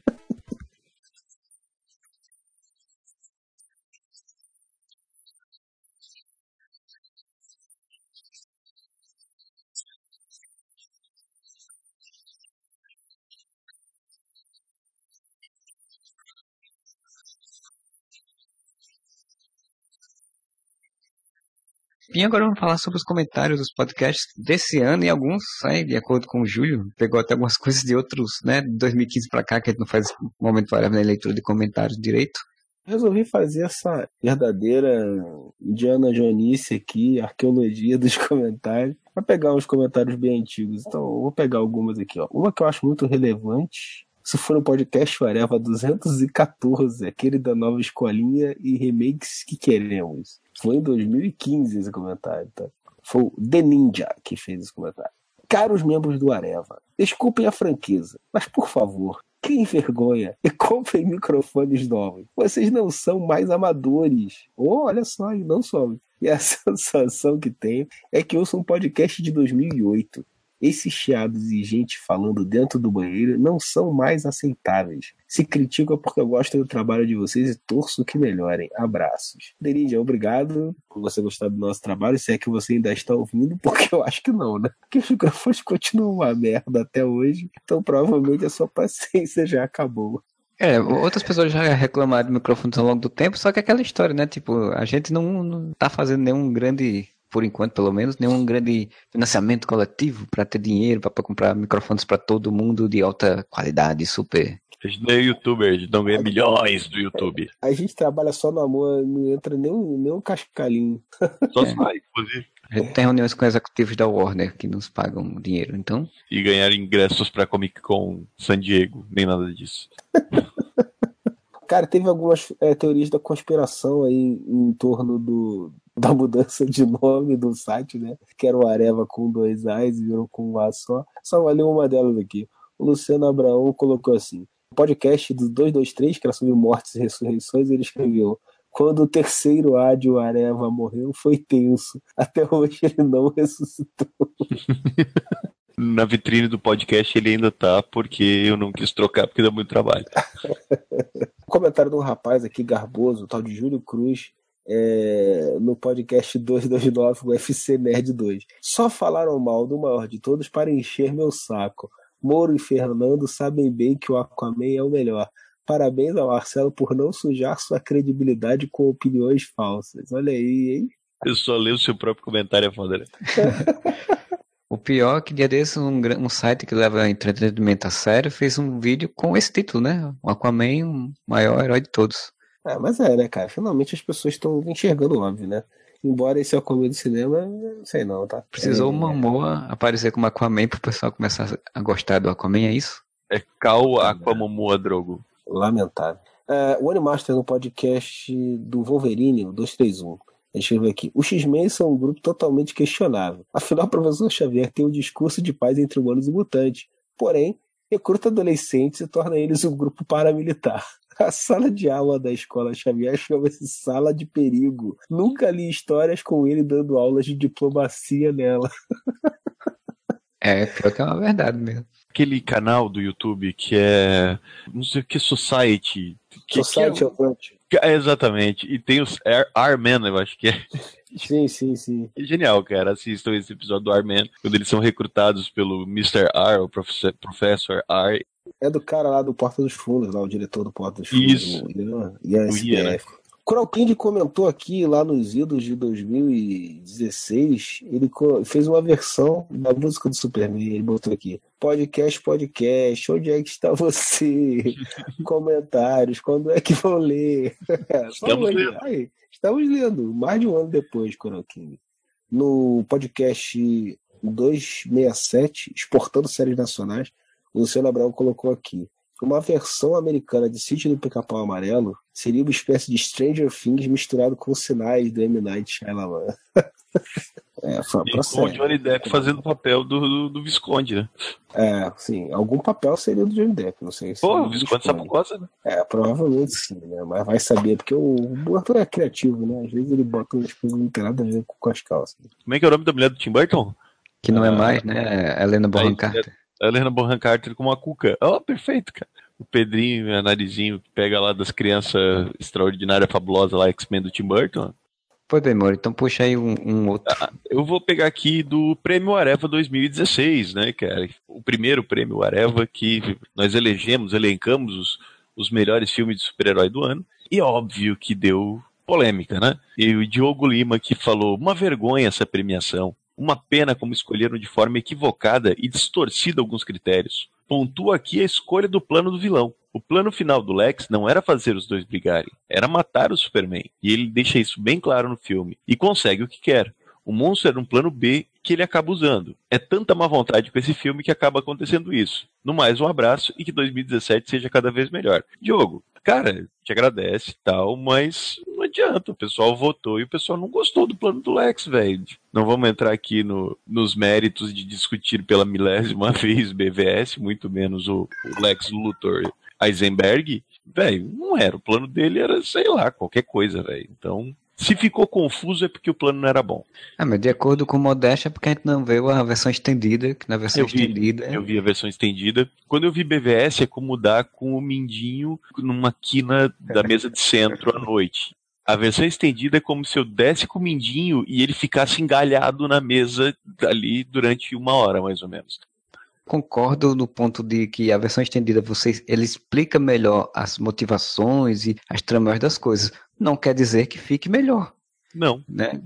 E agora vamos falar sobre os comentários dos podcasts desse ano e alguns saem de acordo com o Júlio. Pegou até algumas coisas de outros, né? De 2015 pra cá, que a gente não faz momento variável na leitura de comentários direito. Resolvi fazer essa verdadeira Indiana Jonice aqui, arqueologia dos comentários, pra pegar uns comentários bem antigos. Então, eu vou pegar algumas aqui, ó. Uma que eu acho muito relevante. Se for no podcast Areva 214, aquele da nova escolinha e remakes que queremos. Foi em 2015 esse comentário, tá? Foi o The Ninja que fez esse comentário. Caros membros do Areva, desculpem a franqueza, mas por favor, que vergonha! E comprem microfones novos. Vocês não são mais amadores. Oh, olha só, não somos. E a sensação que tenho é que ouço um podcast de 2008. Esses chiados e gente falando dentro do banheiro não são mais aceitáveis. Se criticam porque eu gosto do trabalho de vocês e torço que melhorem. Abraços. Deridia, obrigado por você gostar do nosso trabalho. Se é que você ainda está ouvindo, porque eu acho que não, né? Porque os microfones continuam uma merda até hoje. Então provavelmente a sua paciência já acabou. É, outras pessoas já reclamaram de microfones ao longo do tempo, só que é aquela história, né? Tipo, a gente não, não tá fazendo nenhum grande por enquanto pelo menos, nenhum grande financiamento coletivo para ter dinheiro para comprar microfones para todo mundo de alta qualidade, super. A gente não é youtuber, a gente não ganha milhões do YouTube. A gente trabalha só no amor, não entra nem um, nem um cascalinho. Só é. sai, inclusive. A gente tem reuniões com executivos da Warner que nos pagam dinheiro, então. E ganhar ingressos para Comic Con San Diego, nem nada disso. Cara, teve algumas é, teorias da conspiração aí em torno do, da mudança de nome do site, né? Que era o Areva com dois A's e virou com um A só. Só valeu uma delas aqui. O Luciano Abraão colocou assim: o podcast do 223, que era sobre mortes e ressurreições, ele escreveu. Quando o terceiro de Areva morreu, foi tenso. Até hoje ele não ressuscitou. Na vitrine do podcast ele ainda tá, porque eu não quis trocar, porque dá muito trabalho. comentário de um rapaz aqui, garboso, tal de Júlio Cruz, é, no podcast 229, o UFC Nerd 2. Só falaram mal do maior de todos para encher meu saco. Moro e Fernando sabem bem que o Aquaman é o melhor. Parabéns ao Marcelo por não sujar sua credibilidade com opiniões falsas. Olha aí, hein? Eu só leio o seu próprio comentário, é foda, né? O pior é que dia desse um, um site que leva entretenimento a sério fez um vídeo com esse título, né? O Aquaman, o maior herói de todos. É, mas é, né, cara? Finalmente as pessoas estão enxergando óbvio, né? Embora esse Aquaman do cinema, não sei não, tá? Precisou é, Momoa aparecer como Aquaman pro pessoal começar a gostar do Aquaman, é isso? É Cal Aquamomoa Drogo. Lamentável. É, o Animaster no podcast do Wolverine, o 231. Ele escreveu aqui: os X-Men são um grupo totalmente questionável. Afinal, o professor Xavier tem um discurso de paz entre humanos e mutantes. Porém, recruta adolescentes e torna eles um grupo paramilitar. A sala de aula da escola Xavier chama-se Sala de Perigo. Nunca li histórias com ele dando aulas de diplomacia nela. É, pior que é uma verdade mesmo. Aquele canal do YouTube que é. Não sei o que, Society. Que, Society que é, of é, Exatamente. E tem os Armen, eu acho que é. Sim, sim, sim. É genial, cara. Assistam esse episódio do Armen, quando eles são recrutados pelo Mr. R, o Professor R. É do cara lá do Porta dos Fundos, lá, o diretor do Porta dos Fundos. Isso. Do Ian SPF. Kuralkind comentou aqui lá nos idos de 2016, ele fez uma versão da música do Superman, ele botou aqui, podcast, podcast, onde é que está você? Comentários, quando é que vão ler? Estamos lendo. Aí, estamos lendo, mais de um ano depois, Kuralkind. No podcast 267, Exportando Séries Nacionais, o Luciano Abraão colocou aqui, uma versão americana de Sítio do Pica-Pau Amarelo seria uma espécie de Stranger Things misturado com sinais do M. Night Shyamalan. é, foi com o Johnny Depp fazendo o papel do, do, do, Visconde, né? É, sim. Algum papel seria do Johnny Depp, não sei. Se Pô, o Visconde Sabugosa, né? É, provavelmente sim, né? Mas vai saber, porque o, o Arthur é criativo, né? Às vezes ele bota umas coisas que não tem nada a ver com as calças. Como é que é o nome da mulher do Tim Burton? Que não é ah, é mais, né? Helena Bonham Carter a Helena Bonham Carter com uma cuca. Ó, oh, perfeito, cara. O Pedrinho, a narizinho, que pega lá das crianças extraordinárias, fabulosa lá, X-Men do Tim Burton. Pois bem, Moro, então puxa aí um, um outro. Ah, eu vou pegar aqui do Prêmio Areva 2016, né, cara? O primeiro Prêmio Areva que nós elegemos, elencamos os, os melhores filmes de super-herói do ano. E óbvio que deu polêmica, né? E o Diogo Lima que falou, uma vergonha essa premiação. Uma pena como escolheram de forma equivocada e distorcida alguns critérios. Pontua aqui a escolha do plano do vilão. O plano final do Lex não era fazer os dois brigarem, era matar o Superman. E ele deixa isso bem claro no filme. E consegue o que quer. O monstro era um plano B que ele acaba usando. É tanta má vontade com esse filme que acaba acontecendo isso. No mais, um abraço e que 2017 seja cada vez melhor. Diogo, cara, te agradece e tal, mas não adianta. O pessoal votou e o pessoal não gostou do plano do Lex, velho. Não vamos entrar aqui no, nos méritos de discutir pela milésima vez BVS, muito menos o, o Lex Luthor Eisenberg. Velho, não era. O plano dele era, sei lá, qualquer coisa, velho. Então, se ficou confuso é porque o plano não era bom. Ah, mas de acordo com o Modeste é porque a gente não viu a versão estendida, que na versão eu vi, estendida. Eu vi a versão estendida. Quando eu vi BVS é como dar com o mindinho numa quina da mesa de centro à noite. A versão estendida é como se eu desse com o mindinho e ele ficasse engalhado na mesa ali durante uma hora, mais ou menos. Concordo no ponto de que a versão estendida você, ele explica melhor as motivações e as tramas das coisas. Não quer dizer que fique melhor. Não. Né?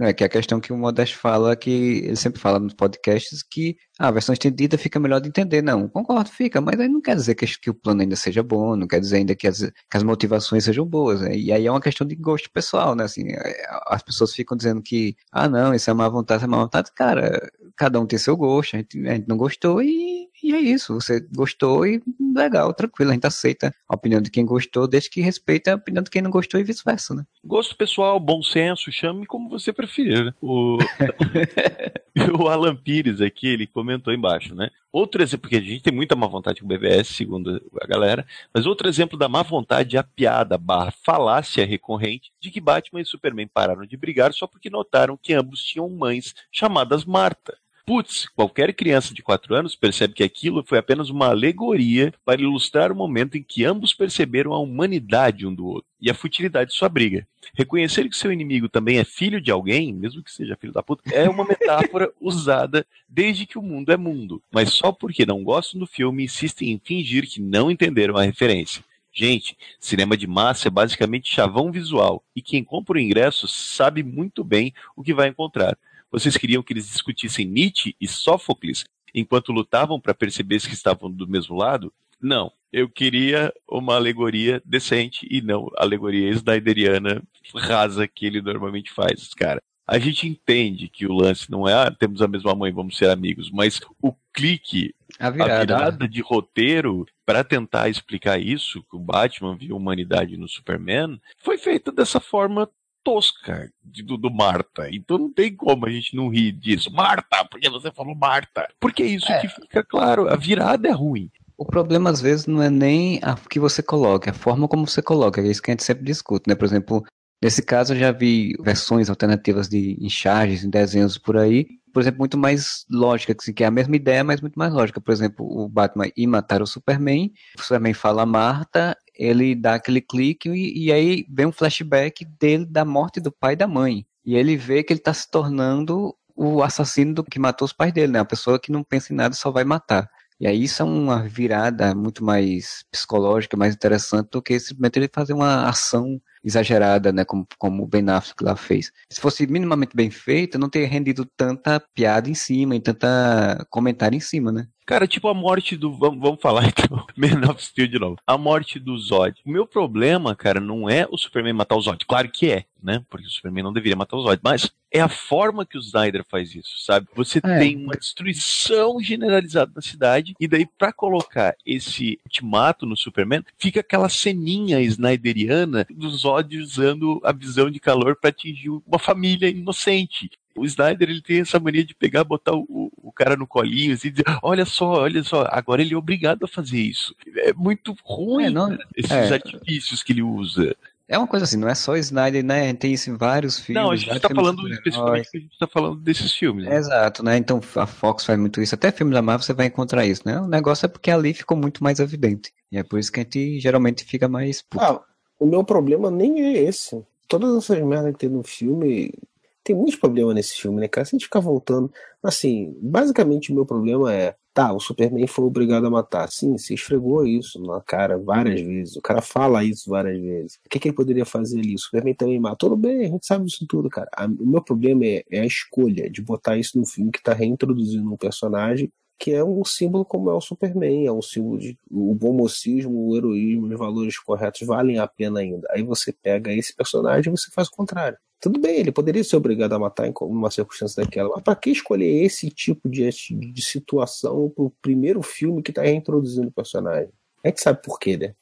É que a questão que o Modeste fala, que ele sempre fala nos podcasts, que a versão estendida fica melhor de entender. Não, concordo, fica, mas aí não quer dizer que, que o plano ainda seja bom, não quer dizer ainda que as, que as motivações sejam boas. Né? E aí é uma questão de gosto pessoal, né? Assim, é, as pessoas ficam dizendo que, ah, não, isso é má vontade, isso é má vontade. Cara, cada um tem seu gosto, a gente, a gente não gostou e e é isso, você gostou e legal, tranquilo, a gente aceita a opinião de quem gostou, desde que respeita a opinião de quem não gostou e vice-versa, né? Gosto pessoal, bom senso, chame como você preferir. Né? O... o Alan Pires aqui, ele comentou embaixo, né? Outro exemplo, porque a gente tem muita má vontade com o BBS, segundo a galera, mas outro exemplo da má vontade é a piada barra falácia recorrente de que Batman e Superman pararam de brigar só porque notaram que ambos tinham mães chamadas Marta. Putz, qualquer criança de 4 anos percebe que aquilo foi apenas uma alegoria para ilustrar o momento em que ambos perceberam a humanidade um do outro e a futilidade de sua briga. Reconhecer que seu inimigo também é filho de alguém, mesmo que seja filho da puta, é uma metáfora usada desde que o mundo é mundo, mas só porque não gostam do filme insistem em fingir que não entenderam a referência. Gente, cinema de massa é basicamente chavão visual, e quem compra o ingresso sabe muito bem o que vai encontrar. Vocês queriam que eles discutissem Nietzsche e Sófocles enquanto lutavam para perceber se estavam do mesmo lado? Não. Eu queria uma alegoria decente e não a alegoria snyderiana rasa que ele normalmente faz, cara. A gente entende que o lance não é ah, temos a mesma mãe, vamos ser amigos, mas o clique, a virada, a virada de roteiro para tentar explicar isso, que o Batman viu humanidade no Superman, foi feita dessa forma tosca do, do, Marta. Então não tem como a gente não rir disso. Marta, porque você falou Marta? Porque é isso é. que fica claro. A virada é ruim. O problema, às vezes, não é nem a que você coloca, é a forma como você coloca. É isso que a gente sempre discute, né? Por exemplo, nesse caso eu já vi versões alternativas de enxagens, em desenhos por aí, por exemplo, muito mais lógica, assim, que é a mesma ideia, mas muito mais lógica. Por exemplo, o Batman ir matar o Superman, o Superman fala Marta, ele dá aquele clique e, e aí vem um flashback dele da morte do pai e da mãe. E ele vê que ele está se tornando o assassino do que matou os pais dele, né? A pessoa que não pensa em nada só vai matar. E aí isso é uma virada muito mais psicológica, mais interessante do que simplesmente ele fazer uma ação exagerada, né, como, como o Ben Affleck lá fez. Se fosse minimamente bem feita, não teria rendido tanta piada em cima e tanta comentário em cima, né? Cara, tipo a morte do. Vamos, vamos falar então. Man of Steel de novo. A morte do Zod. O meu problema, cara, não é o Superman matar o Zod. Claro que é, né? Porque o Superman não deveria matar o Zod. Mas é a forma que o Snyder faz isso, sabe? Você é. tem uma destruição generalizada na cidade. E daí, para colocar esse ultimato no Superman, fica aquela ceninha snyderiana do Zod usando a visão de calor para atingir uma família inocente. O Snyder ele tem essa mania de pegar, botar o, o cara no colinho assim, e dizer: Olha só, olha só, agora ele é obrigado a fazer isso. É muito ruim é, não, esses é. artifícios que ele usa. É uma coisa assim, não é só Snyder, né? Tem isso em vários filmes. Não, a gente está falando especificamente a gente está falando desses filmes. Né? Exato, né? Então a Fox faz muito isso. Até filmes da Marvel você vai encontrar isso, né? O negócio é porque ali ficou muito mais evidente. E é por isso que a gente geralmente fica mais. Puto. Ah, o meu problema nem é esse. Todas essas merdas que tem no filme, tem muitos problemas nesse filme, né, cara? Se a gente ficar voltando. Assim, basicamente o meu problema é. Tá, o Superman foi obrigado a matar. Sim, se esfregou isso na cara várias vezes. O cara fala isso várias vezes. O que, que ele poderia fazer ali? O Superman também matou. Tudo bem, a gente sabe disso tudo, cara. o meu problema é, é, a escolha de botar isso no filme que tá reintroduzindo um personagem que é um símbolo como é o Superman, é um símbolo de o bom mocismo, o heroísmo, os valores corretos valem a pena ainda. Aí você pega esse personagem e você faz o contrário. Tudo bem, ele poderia ser obrigado a matar em uma circunstância daquela, mas para que escolher esse tipo de, de situação pro primeiro filme que está reintroduzindo o personagem? A gente sabe por quê, né?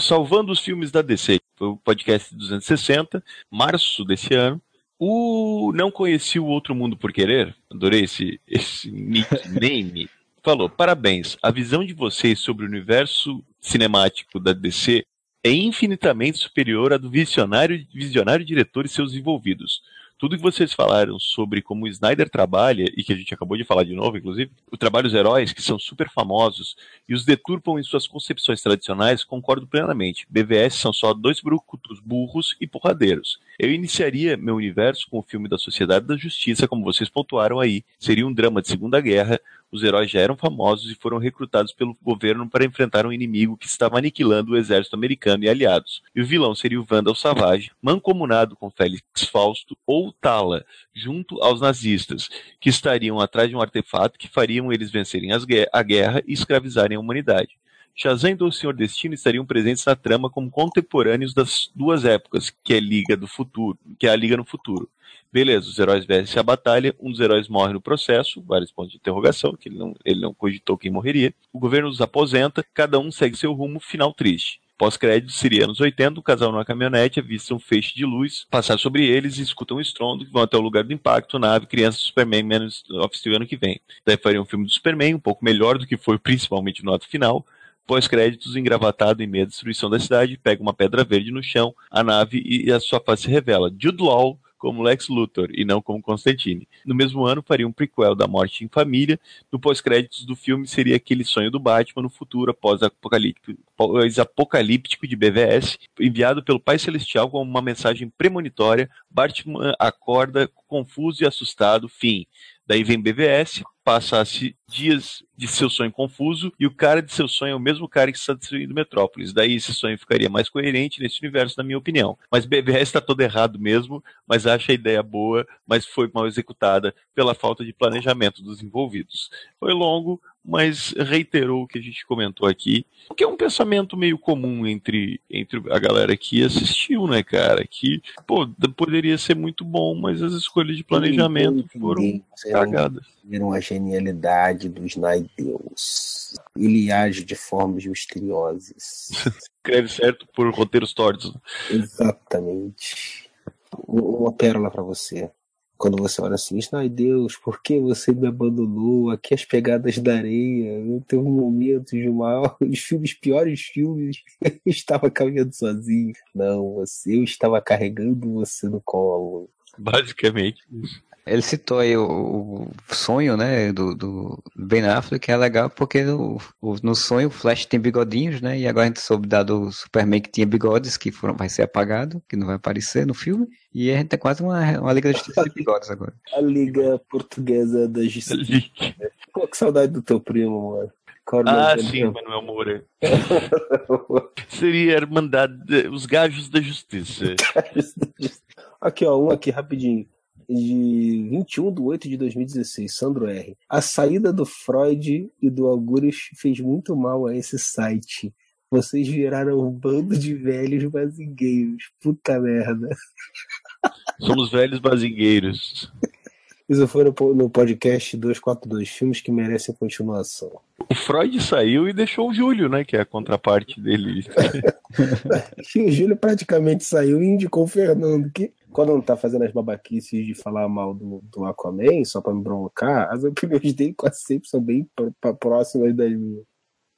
Salvando os filmes da DC, foi o podcast 260, março desse ano. O Não Conheci o Outro Mundo por Querer, adorei esse, esse nickname, falou: parabéns, a visão de vocês sobre o universo cinemático da DC é infinitamente superior à do visionário, visionário diretor e seus envolvidos tudo que vocês falaram sobre como o Snyder trabalha, e que a gente acabou de falar de novo, inclusive, o trabalho dos heróis, que são super famosos, e os deturpam em suas concepções tradicionais, concordo plenamente. BVS são só dois brucutos burros e porradeiros. Eu iniciaria meu universo com o filme da Sociedade da Justiça, como vocês pontuaram aí. Seria um drama de Segunda Guerra, os heróis já eram famosos e foram recrutados pelo governo para enfrentar um inimigo que estava aniquilando o exército americano e aliados. E o vilão seria o Vandal Savage, mancomunado com Félix Fausto ou Tala, junto aos nazistas, que estariam atrás de um artefato que fariam eles vencerem a guerra e escravizarem a humanidade. Shazam e o Senhor Destino estariam presentes na trama como contemporâneos das duas épocas, que é Liga do Futuro, que é a Liga no Futuro. Beleza, os heróis vencem a batalha, um dos heróis morre no processo, vários pontos de interrogação, que ele não, ele não cogitou quem morreria. O governo os aposenta, cada um segue seu rumo, final triste. Pós-crédito seria anos 80, um casal numa caminhonete avista um feixe de luz, passar sobre eles e escutam um estrondo, vão até o lugar do impacto, nave, criança, Superman, menos of Steel ano que vem. Daí faria um filme do Superman, um pouco melhor do que foi principalmente no ato final, Pós-créditos, engravatado em meio à destruição da cidade, pega uma pedra verde no chão, a nave e a sua face se revela. Jude Law como Lex Luthor e não como Constantine. No mesmo ano, faria um prequel da Morte em Família. No pós-créditos do filme seria aquele sonho do Batman no futuro após-apocalíptico de BVS, enviado pelo Pai Celestial como uma mensagem premonitória. Batman acorda confuso e assustado. Fim. Daí vem BVS, passasse dias de seu sonho confuso e o cara de seu sonho é o mesmo cara que está destruindo Metrópolis. Daí esse sonho ficaria mais coerente nesse universo, na minha opinião. Mas BVS está todo errado mesmo, mas acha a ideia boa, mas foi mal executada pela falta de planejamento dos envolvidos. Foi longo, mas reiterou o que a gente comentou aqui, o que é um pensamento meio comum entre, entre a galera que assistiu, né, cara? Que, pô, poderia ser muito bom, mas as escolhas de planejamento foram cagadas. A genialidade do Snydeus. Ele age de formas misteriosas. Escreve certo por roteiros tortos. Exatamente. Uma pérola para você quando você olha assim, ai Deus, por que você me abandonou? Aqui as pegadas da areia, eu tenho momentos de mal, os filmes, piores filmes, eu estava caminhando sozinho. Não, você, eu estava carregando você no colo. Basicamente. Ele citou aí o, o sonho, né, do, do, Ben Affleck, que é legal porque no, no sonho o Flash tem bigodinhos, né, e agora a gente soube dar do Superman que tinha bigodes, que foram, vai ser apagado, que não vai aparecer no filme, e a gente tem quase uma, uma Liga da Justiça de bigodes agora. A Liga Portuguesa da Justiça. Pô, que saudade do teu primo, mano. Ah, sim, Manuel Moura. Seria a Irmandade, os Gajos da Justiça. Aqui, ó, um aqui rapidinho de 21 de 8 de 2016, Sandro R. A saída do Freud e do Algures fez muito mal a esse site. Vocês viraram um bando de velhos bazingueiros. Puta merda. Somos velhos bazingueiros. Isso foi no podcast 242, filmes que merecem continuação. O Freud saiu e deixou o Júlio, né? Que é a contraparte dele. o Júlio praticamente saiu e indicou o Fernando, que quando não tá fazendo as babaquices de falar mal do, do Aquaman, só pra me broncar, as opiniões dele quase sempre são bem próximas das minhas.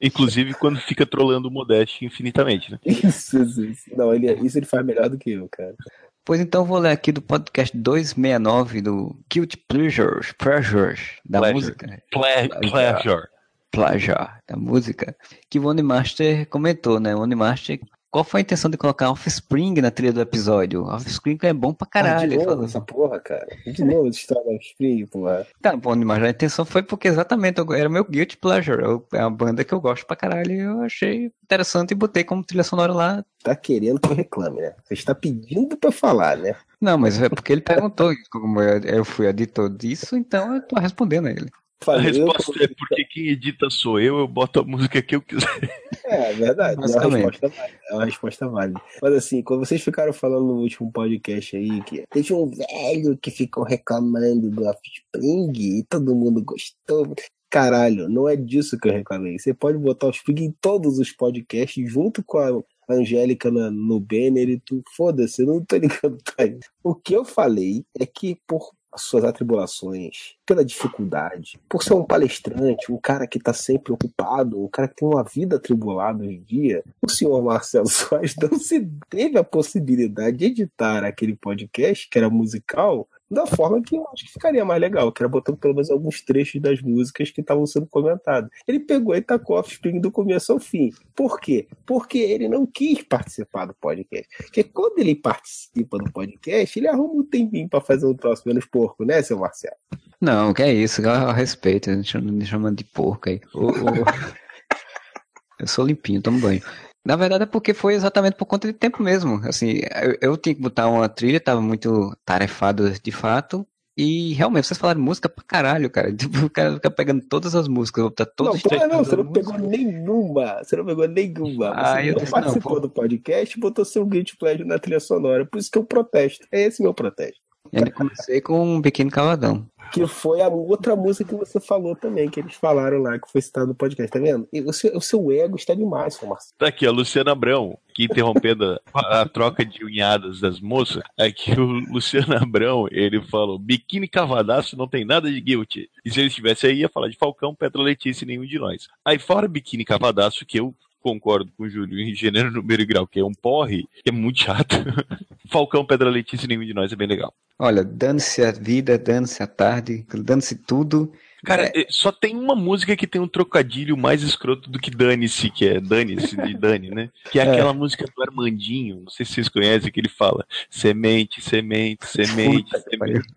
Inclusive quando fica trolando o Modeste infinitamente, né? Isso, isso, isso. Não, ele, isso ele faz melhor do que eu, cara. Pois então vou ler aqui do podcast 269 do Guilty Pleasures, Pleasures da pleasure. música. Ple pleasure. Pleasure da música. Que o Onimaster comentou, né? O Onimaster qual foi a intenção de colocar Offspring na trilha do episódio? Offspring é bom pra caralho. Ah, de novo essa porra, cara. De novo de história Offspring, porra. Tá bom, mas a intenção foi porque exatamente era meu guilty pleasure. Eu, é uma banda que eu gosto pra caralho e eu achei interessante e botei como trilha sonora lá. Tá querendo que eu reclame, né? Você está pedindo pra falar, né? Não, mas é porque ele perguntou. Como eu fui editor disso, então eu tô respondendo a ele. A resposta é porque quem edita sou eu, eu boto a música que eu quiser. É, é verdade. É uma, resposta válida, é uma resposta válida. Mas assim, quando vocês ficaram falando no último podcast aí que teve um velho que ficou reclamando do Offspring e todo mundo gostou. Caralho, não é disso que eu reclamei. Você pode botar o Offspring em todos os podcasts junto com a a Angélica no, no Banner e tu, foda-se, eu não tô ligando pra isso. O que eu falei é que por as suas atribulações, pela dificuldade, por ser um palestrante, um cara que está sempre ocupado, um cara que tem uma vida atribulada hoje em dia, o senhor Marcelo Soares não se teve a possibilidade de editar aquele podcast, que era musical, da forma que eu acho que ficaria mais legal, que era botando pelo menos alguns trechos das músicas que estavam sendo comentadas. Ele pegou e tacou Offspring do começo ao fim. Por quê? Porque ele não quis participar do podcast. Porque quando ele participa do podcast, ele arruma um tempinho para fazer um troço menos porco, né, seu Marcelo? Não, que é isso, a respeito, me chamando de porco aí. O, o... eu sou limpinho, tomo banho. Na verdade é porque foi exatamente por conta de tempo mesmo. Assim, eu, eu tinha que botar uma trilha, tava muito tarefado de fato. E realmente, vocês falaram música pra caralho, cara. Tipo, o cara fica pegando todas as músicas, botar todos não, os não, você não pegou nenhuma. Você não pegou nenhuma. Você ah, não disse, participou não, do podcast e botou seu Guilty Pleasure na trilha sonora. Por isso que eu protesto. É esse meu protesto. E ainda comecei com um Biquíni Cavadão. Que foi a outra música que você falou também, que eles falaram lá, que foi citado no podcast, tá vendo? O seu, o seu ego está demais, seu Marcelo. Tá aqui, a Luciana Abrão, que interrompendo a, a, troca de unhadas das moças, aqui o Luciano Abrão, ele falou, biquíni cavadaço não tem nada de guilty. E se ele estivesse aí, ia falar de Falcão, Pedro Letícia e nenhum de nós. Aí fora biquíni cavadaço, que eu concordo com o Júlio em gênero, número e grau, que é um porre, que é muito chato. Falcão, Pedra Letícia, nenhum de nós é bem legal. Olha, dane-se a vida, dane-se a tarde, dane-se tudo. Cara, é... só tem uma música que tem um trocadilho mais escroto do que Dane-se, que é Dane-se de Dani, né? Que é, é, aquela música do Armandinho, não sei se vocês conhecem, que ele fala semente, semente, semente, Puta semente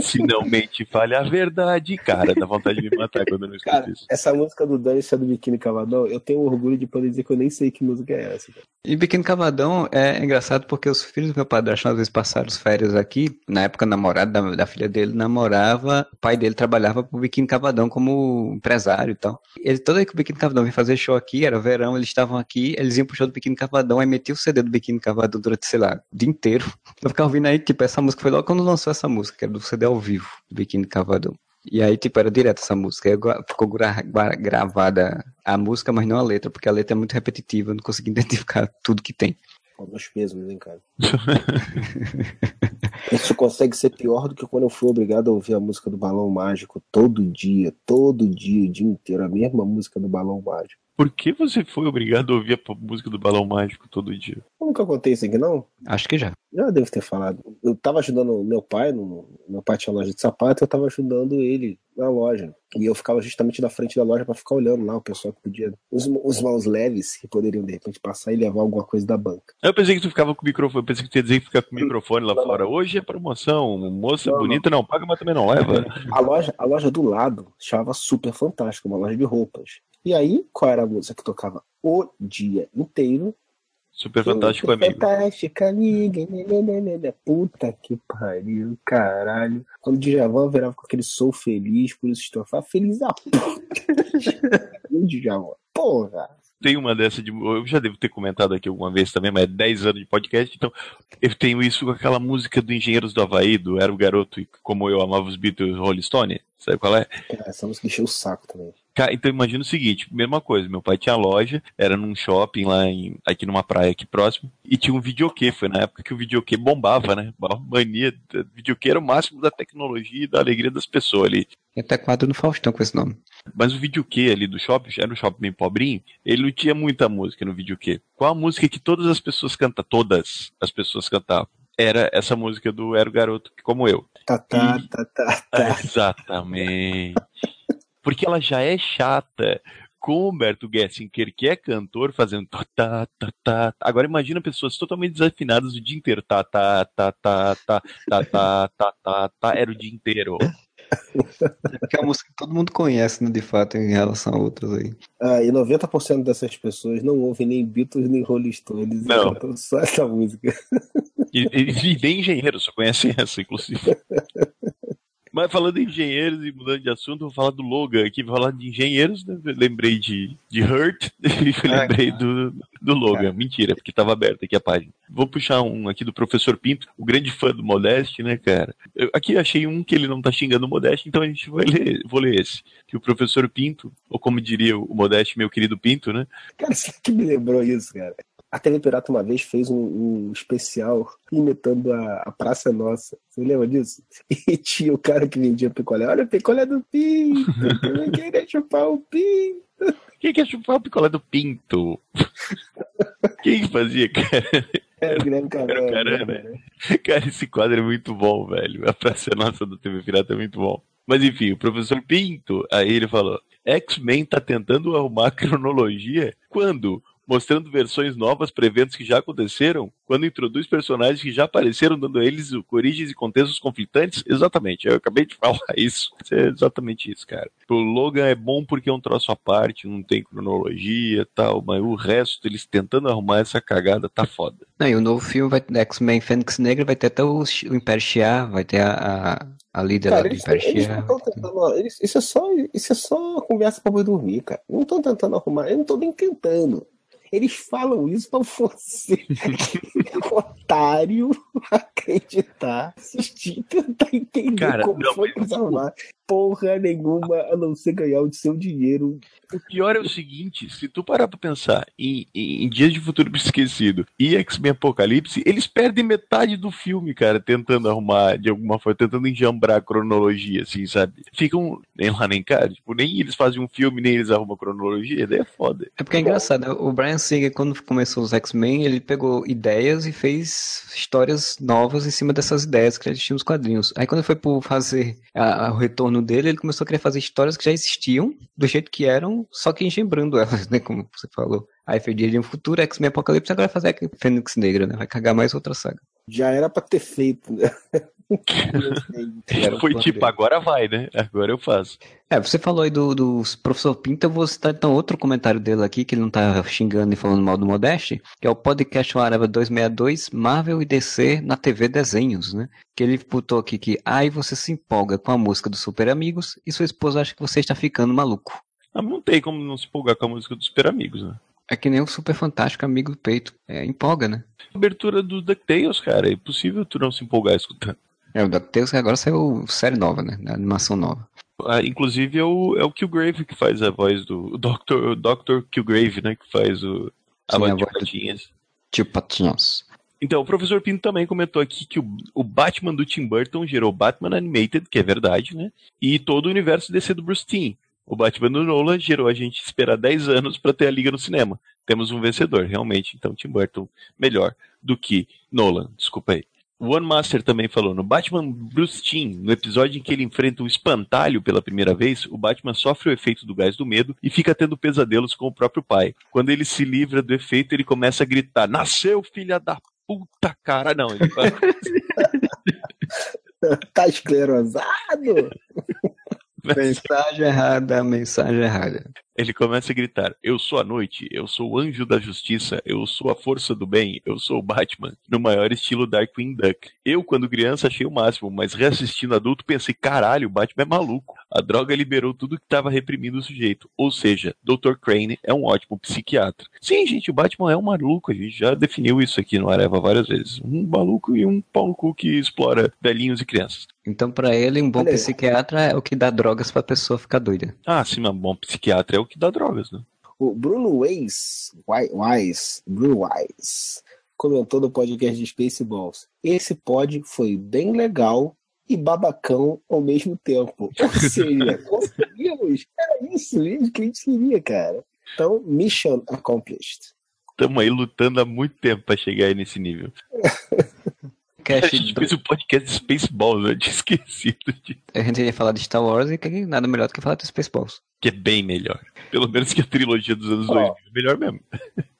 se não mente, fale a verdade, cara. Dá vontade de me matar quando eu não escuto cara, isso. Essa música do Dani é do Biquíni Cavadão, eu tenho orgulho de poder dizer que eu nem sei que música é essa. Cara. E Biquíni Cavadão é engraçado porque os filhos do meu padrasto às vezes passaram as férias aqui. Na época, namorado da, da filha dele namorava, o pai dele trabalhava pro Biquíni Cavadão como empresário e tal. Ele, toda vez que o Biquíni Cavadão vinha fazer show aqui, era verão, eles estavam aqui, eles iam pro show do Biquíni Cavadão, aí metiam o CD do Biquíni Cavadão durante, sei lá, o dia inteiro. Eu ficava ouvindo aí, tipo, essa música foi logo quando lançou essa música, que era do CD ao vivo, do Biquíni Cavadão. E aí, tipo, era direto essa música. Aí ficou gra gravada a música, mas não a letra, porque a letra é muito repetitiva, eu não consegui identificar tudo que tem. Nós mesmos, hein, cara. Isso consegue ser pior do que quando eu fui obrigado a ouvir a música do Balão Mágico todo dia, todo dia, o dia inteiro, a mesma música do Balão Mágico. Por que você foi obrigado a ouvir a música do Balão Mágico todo dia? Eu nunca contei isso aqui, não? Acho que já. Já devo ter falado. Eu tava ajudando meu pai, no, meu pai tinha loja de sapato, eu tava ajudando ele na loja. E eu ficava justamente na frente da loja para ficar olhando lá o pessoal que podia. Os, os mãos leves que poderiam de repente passar e levar alguma coisa da banca. Eu pensei que tu ficava com o microfone, eu pensei que tu ia dizer que ficar com o microfone lá não, fora. Não. Hoje é promoção, moça não, bonita não. paga, mas também não leva. A loja, a loja do lado chamava Super Fantástico, uma loja de roupas. E aí, qual era a música que tocava o dia inteiro? Super Fantástico Amigo. Fantástica Amiga. Puta que pariu, caralho. Quando o Djavan virava com aquele sou feliz, por isso estou feliz a puta. Djavan. Porra tem uma dessa de. Eu já devo ter comentado aqui alguma vez também, mas é 10 anos de podcast, então eu tenho isso com aquela música do Engenheiros do Havaí, do Era o Garoto e Como Eu Amava os Beatles Rolling Stone. Sabe qual é? Essa música encheu o saco também. Então imagina o seguinte, mesma coisa, meu pai tinha loja, era num shopping lá em, aqui numa praia aqui próximo, e tinha um videokê, foi na época que o videokê bombava, né? Mania, videokê era o máximo da tecnologia e da alegria das pessoas ali. Tem até quadro no Faustão com esse nome. Mas o videokê ali do shopping, era um shopping bem pobrinho, ele não tinha muita música no videokê. Qual a música que todas as pessoas cantam? Todas as pessoas cantavam era essa música do Era o Garoto, como eu. Tá, tá, e... tá, tá, tá. Exatamente. Porque ela já é chata com o Humberto Gessinger, que é cantor, fazendo tá, tá, tá, tá. Agora imagina pessoas totalmente desafinadas o dia inteiro. Tá, tá, tá, tá, tá, tá, tá, tá, tá, tá. Era o dia inteiro. é uma música que todo mundo conhece, né, de fato, em relação a outras aí. Ah, e 90% dessas pessoas não ouvem nem Beatles nem Rolling Stones. Não. Só essa música. E, e, e nem engenheiro, só conhecem essa, inclusive. Mas falando em engenheiros e mudando de assunto, vou falar do Logan aqui, vou falar de engenheiros, né? Lembrei de, de Hurt e lembrei do, do Logan. Mentira, porque estava aberta aqui a página. Vou puxar um aqui do professor Pinto, o grande fã do Modeste, né, cara? Eu, aqui achei um que ele não tá xingando o Modeste, então a gente vai ler, vou ler esse. Que o professor Pinto, ou como diria o Modeste, meu querido Pinto, né? Cara, você que me lembrou isso, cara. A TV Pirata uma vez fez um, um especial imitando a, a, Praça Nossa. Você lembra disso? E tinha o cara que vendia picolé. Olha o picolé do Pinto! Quem queria chupar o Pinto? Quem quer chupar o picolé do Pinto? Quem fazia, cara? Era o Guilherme Caramba. Caramba. Cara, esse quadro é muito bom, velho. A Praça Nossa do TV Pirata é muito bom. Mas enfim, o professor Pinto, aí ele falou: X-Men tá tentando arrumar cronologia quando mostrando versões novas para eventos que já aconteceram, quando introduz personagens que já apareceram, dando a eles origens e contextos conflitantes. Exatamente, eu acabei de falar isso. É exatamente isso, cara. O Logan é bom porque é um troço à parte, não tem cronologia e tal, mas o resto, eles tentando arrumar essa cagada, tá foda. Não, e o novo filme vai X-Men Fênix Negra vai ter até o, o Império Shia, vai ter a, a a líder cara, do Império eles, eles isso, é só, isso é só conversa pra boi dormir, cara. Não estão tentando arrumar, eu não tô nem tentando. Eles falam isso pra você, otário, acreditar, assistir, tentar entender Cara, como não, foi mas... porra nenhuma a não ser ganhar o seu dinheiro. O pior é o seguinte: se tu parar pra pensar em, em, em Dias de Futuro Esquecido e X-Men Apocalipse, eles perdem metade do filme, cara, tentando arrumar de alguma forma, tentando enjambrar a cronologia, assim, sabe? Ficam nem lá nem cá, tipo, nem eles fazem um filme, nem eles arrumam a cronologia, daí é foda. É porque é engraçado, o Brian Singer, quando começou os X-Men, ele pegou ideias e fez histórias novas em cima dessas ideias que já existiam nos quadrinhos. Aí quando foi por fazer a, a, o retorno dele, ele começou a querer fazer histórias que já existiam, do jeito que eram, só que engembrando elas, né? Como você falou. Aí fez Dia de um Futuro, X-Men Apocalipse, agora fazer Fênix Negra, né? Vai cagar mais outra saga. Já era pra ter feito, né? Foi tipo, agora vai, né? Agora eu faço. É, você falou aí do, do professor Pinta, eu vou citar então outro comentário dele aqui, que ele não tá xingando e falando mal do Modeste, que é o podcast Areva 262, Marvel e DC na TV Desenhos, né? Que ele botou aqui que, ai, você se empolga com a música dos Super Amigos e sua esposa acha que você está ficando maluco. Ah, não tem como não se empolgar com a música dos Super Amigos, né? É que nem o Super Fantástico Amigo do Peito. É, empolga, né? Abertura do DuckTales, cara. É impossível tu não se empolgar escutando. É, o DuckTales agora saiu série nova, né? Animação nova. Ah, inclusive é o, é o Killgrave que faz a voz do. O Dr. Dr. Killgrave, né? Que faz o, a Sim, voz de Patinhas. Tio Patinhas. Então, o professor Pinto também comentou aqui que o, o, Batman do Tim Burton gerou Batman Animated, que é verdade, né? E todo o universo DC do Bruce Timm. O Batman do Nolan gerou a gente esperar 10 anos para ter a liga no cinema. Temos um vencedor, realmente. Então, Tim Burton melhor do que Nolan. Desculpa aí. O One Master também falou, no Batman Bruce Timm, no episódio em que ele enfrenta o espantalho pela primeira vez, o Batman sofre o efeito do gás do medo e fica tendo pesadelos com o próprio pai. Quando ele se livra do efeito, ele começa a gritar, nasceu filha da puta cara, não. Ele fala... tá esclerosado? Mensagem errada, mensagem errada. Ele começa a gritar: Eu sou a noite, eu sou o anjo da justiça, eu sou a força do bem, eu sou o Batman, no maior estilo Darkwing Duck. Eu, quando criança, achei o máximo, mas reassistindo adulto, pensei: caralho, o Batman é maluco. A droga liberou tudo que estava reprimindo o sujeito. Ou seja, Dr. Crane é um ótimo psiquiatra. Sim, gente, o Batman é um maluco, a gente já definiu isso aqui no Areva várias vezes. Um maluco e um pau no cu que explora velhinhos e crianças. Então, para ele, um bom Olha, psiquiatra é o que dá drogas pra pessoa ficar doida. Ah, sim, um bom psiquiatra é o que dá drogas, né? O Bruno Weiss, Weiss, Bruno Weiss, comentou no podcast de Spaceballs. Esse pod foi bem legal e babacão ao mesmo tempo. Ou seja, conseguimos. Era isso mesmo que a gente queria, cara. Então, mission accomplished. Estamos aí lutando há muito tempo para chegar aí nesse nível. a gente fez o podcast de Spaceballs, eu tinha esquecido. De... A gente ia falar de Star Wars e que nada melhor do que falar de Spaceballs. Que é bem melhor. Pelo menos que a trilogia dos anos 2000 é melhor mesmo.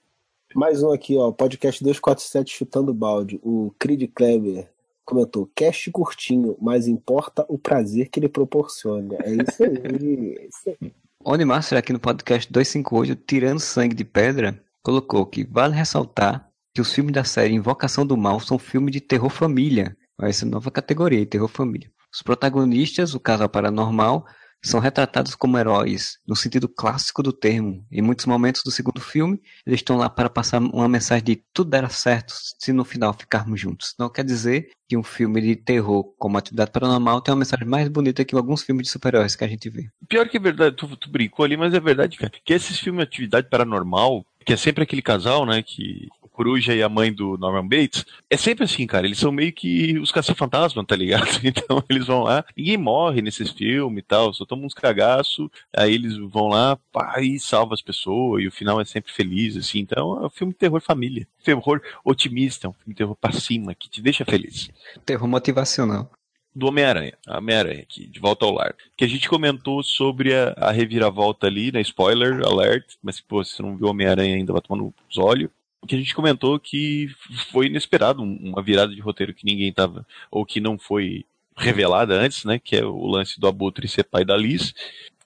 Mais um aqui, ó, podcast 247 Chutando Balde. O Creed Kleber comentou: cast curtinho, mas importa o prazer que ele proporciona. É isso aí. é isso aí. Oni Master aqui no podcast 258, Tirando Sangue de Pedra, colocou que vale ressaltar que os filmes da série Invocação do Mal são filmes de terror família. Ser nova categoria, terror família. Os protagonistas, o casal paranormal, são retratados como heróis, no sentido clássico do termo. Em muitos momentos do segundo filme, eles estão lá para passar uma mensagem de tudo dará certo se no final ficarmos juntos. Não quer dizer que um filme de terror como Atividade Paranormal tem uma mensagem mais bonita que alguns filmes de super-heróis que a gente vê. Pior que é verdade, tu, tu brincou ali, mas é verdade, cara, que esses filmes de Atividade Paranormal, que é sempre aquele casal, né, que Coruja e a mãe do Norman Bates, é sempre assim, cara. Eles são meio que os caça-fantasma, tá ligado? Então eles vão lá, ninguém morre nesses filmes e tal, só tomam uns cagaço, aí eles vão lá, pá, e salva as pessoas, e o final é sempre feliz, assim. Então é um filme de terror família. Terror otimista, um filme de terror pra cima, que te deixa feliz. Terror motivacional do Homem-Aranha, Homem-Aranha aqui, de volta ao lar. Que a gente comentou sobre a, a reviravolta ali, né? Spoiler alert, mas pô, se você não viu Homem-Aranha ainda, vai tomando os olhos. Que a gente comentou que foi inesperado, uma virada de roteiro que ninguém tava, ou que não foi revelada antes, né? Que é o lance do Abutre ser pai da Liz.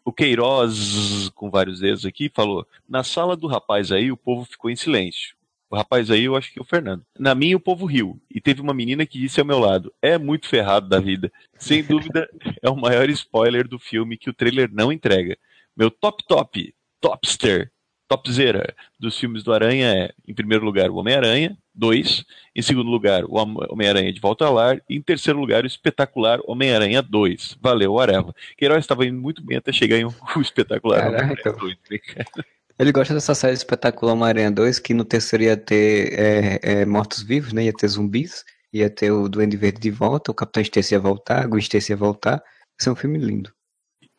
O Queiroz, com vários dedos aqui, falou: na sala do rapaz aí, o povo ficou em silêncio. O rapaz aí, eu acho que é o Fernando. Na minha, o povo riu. E teve uma menina que disse ao meu lado: é muito ferrado da vida. Sem dúvida, é o maior spoiler do filme que o trailer não entrega. Meu top top, topster, topzera dos filmes do Aranha é, em primeiro lugar, o Homem-Aranha, dois. Em segundo lugar, o Homem-Aranha de Volta ao Lar. E em terceiro lugar, o espetacular Homem-Aranha 2. Valeu, Areva. Queiroz estava indo muito bem até chegar em um, o espetacular Homem-Aranha 2. Ele gosta dessa série espetacular Homem-Aranha 2, que no terceiro ia ter é, é, mortos-vivos, né? Ia ter zumbis, ia ter o Duende Verde de volta, o Capitão Stacy ia voltar, a Gwen Stacy ia voltar. Esse é um filme lindo.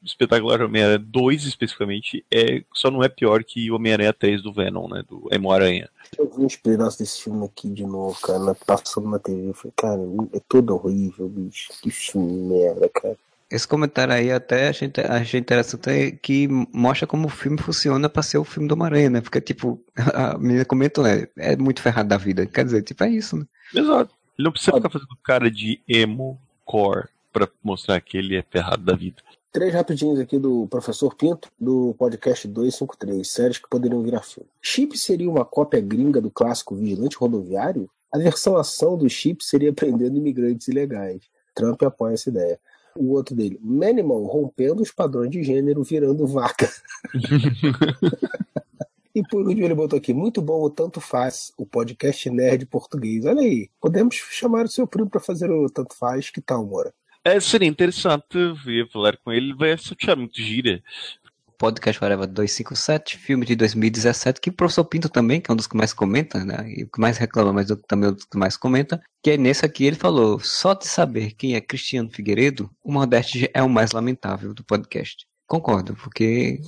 Espetacular Homem-Aranha 2, especificamente, é, só não é pior que Homem-Aranha 3 do Venom, né? Do Emo-Aranha. Eu vi uns pedaços desse filme aqui de novo, cara, passando na TV. Eu falei, cara, é todo horrível, bicho. Que filme merda, cara. Esse comentário aí até achei, achei interessante que mostra como o filme funciona para ser o filme do Homem-Aranha, né? Porque, tipo, a menina comentou, né? É muito ferrado da vida. Quer dizer, tipo, é isso, né? Exato. Ele não precisa ficar fazendo cara de emo core pra mostrar que ele é ferrado da vida. Três rapidinhos aqui do Professor Pinto, do podcast 253, séries que poderiam virar filme. Chip seria uma cópia gringa do clássico Vigilante Rodoviário? A versão ação do Chip seria prendendo imigrantes ilegais. Trump apoia essa ideia o outro dele, Manimal rompendo os padrões de gênero, virando vaca. e por último ele botou aqui, muito bom o Tanto Faz, o podcast nerd português. Olha aí, podemos chamar o seu primo para fazer o Tanto Faz, que tal, Mora? É, seria interessante vir falar com ele, vai achar muito gira podcast Forever 257, filme de 2017, que o professor Pinto também, que é um dos que mais comenta, né? E o que mais reclama, mas também é um dos que mais comenta, que é nesse aqui ele falou: só de saber quem é Cristiano Figueiredo, o Nordeste é o mais lamentável do podcast. Concordo, porque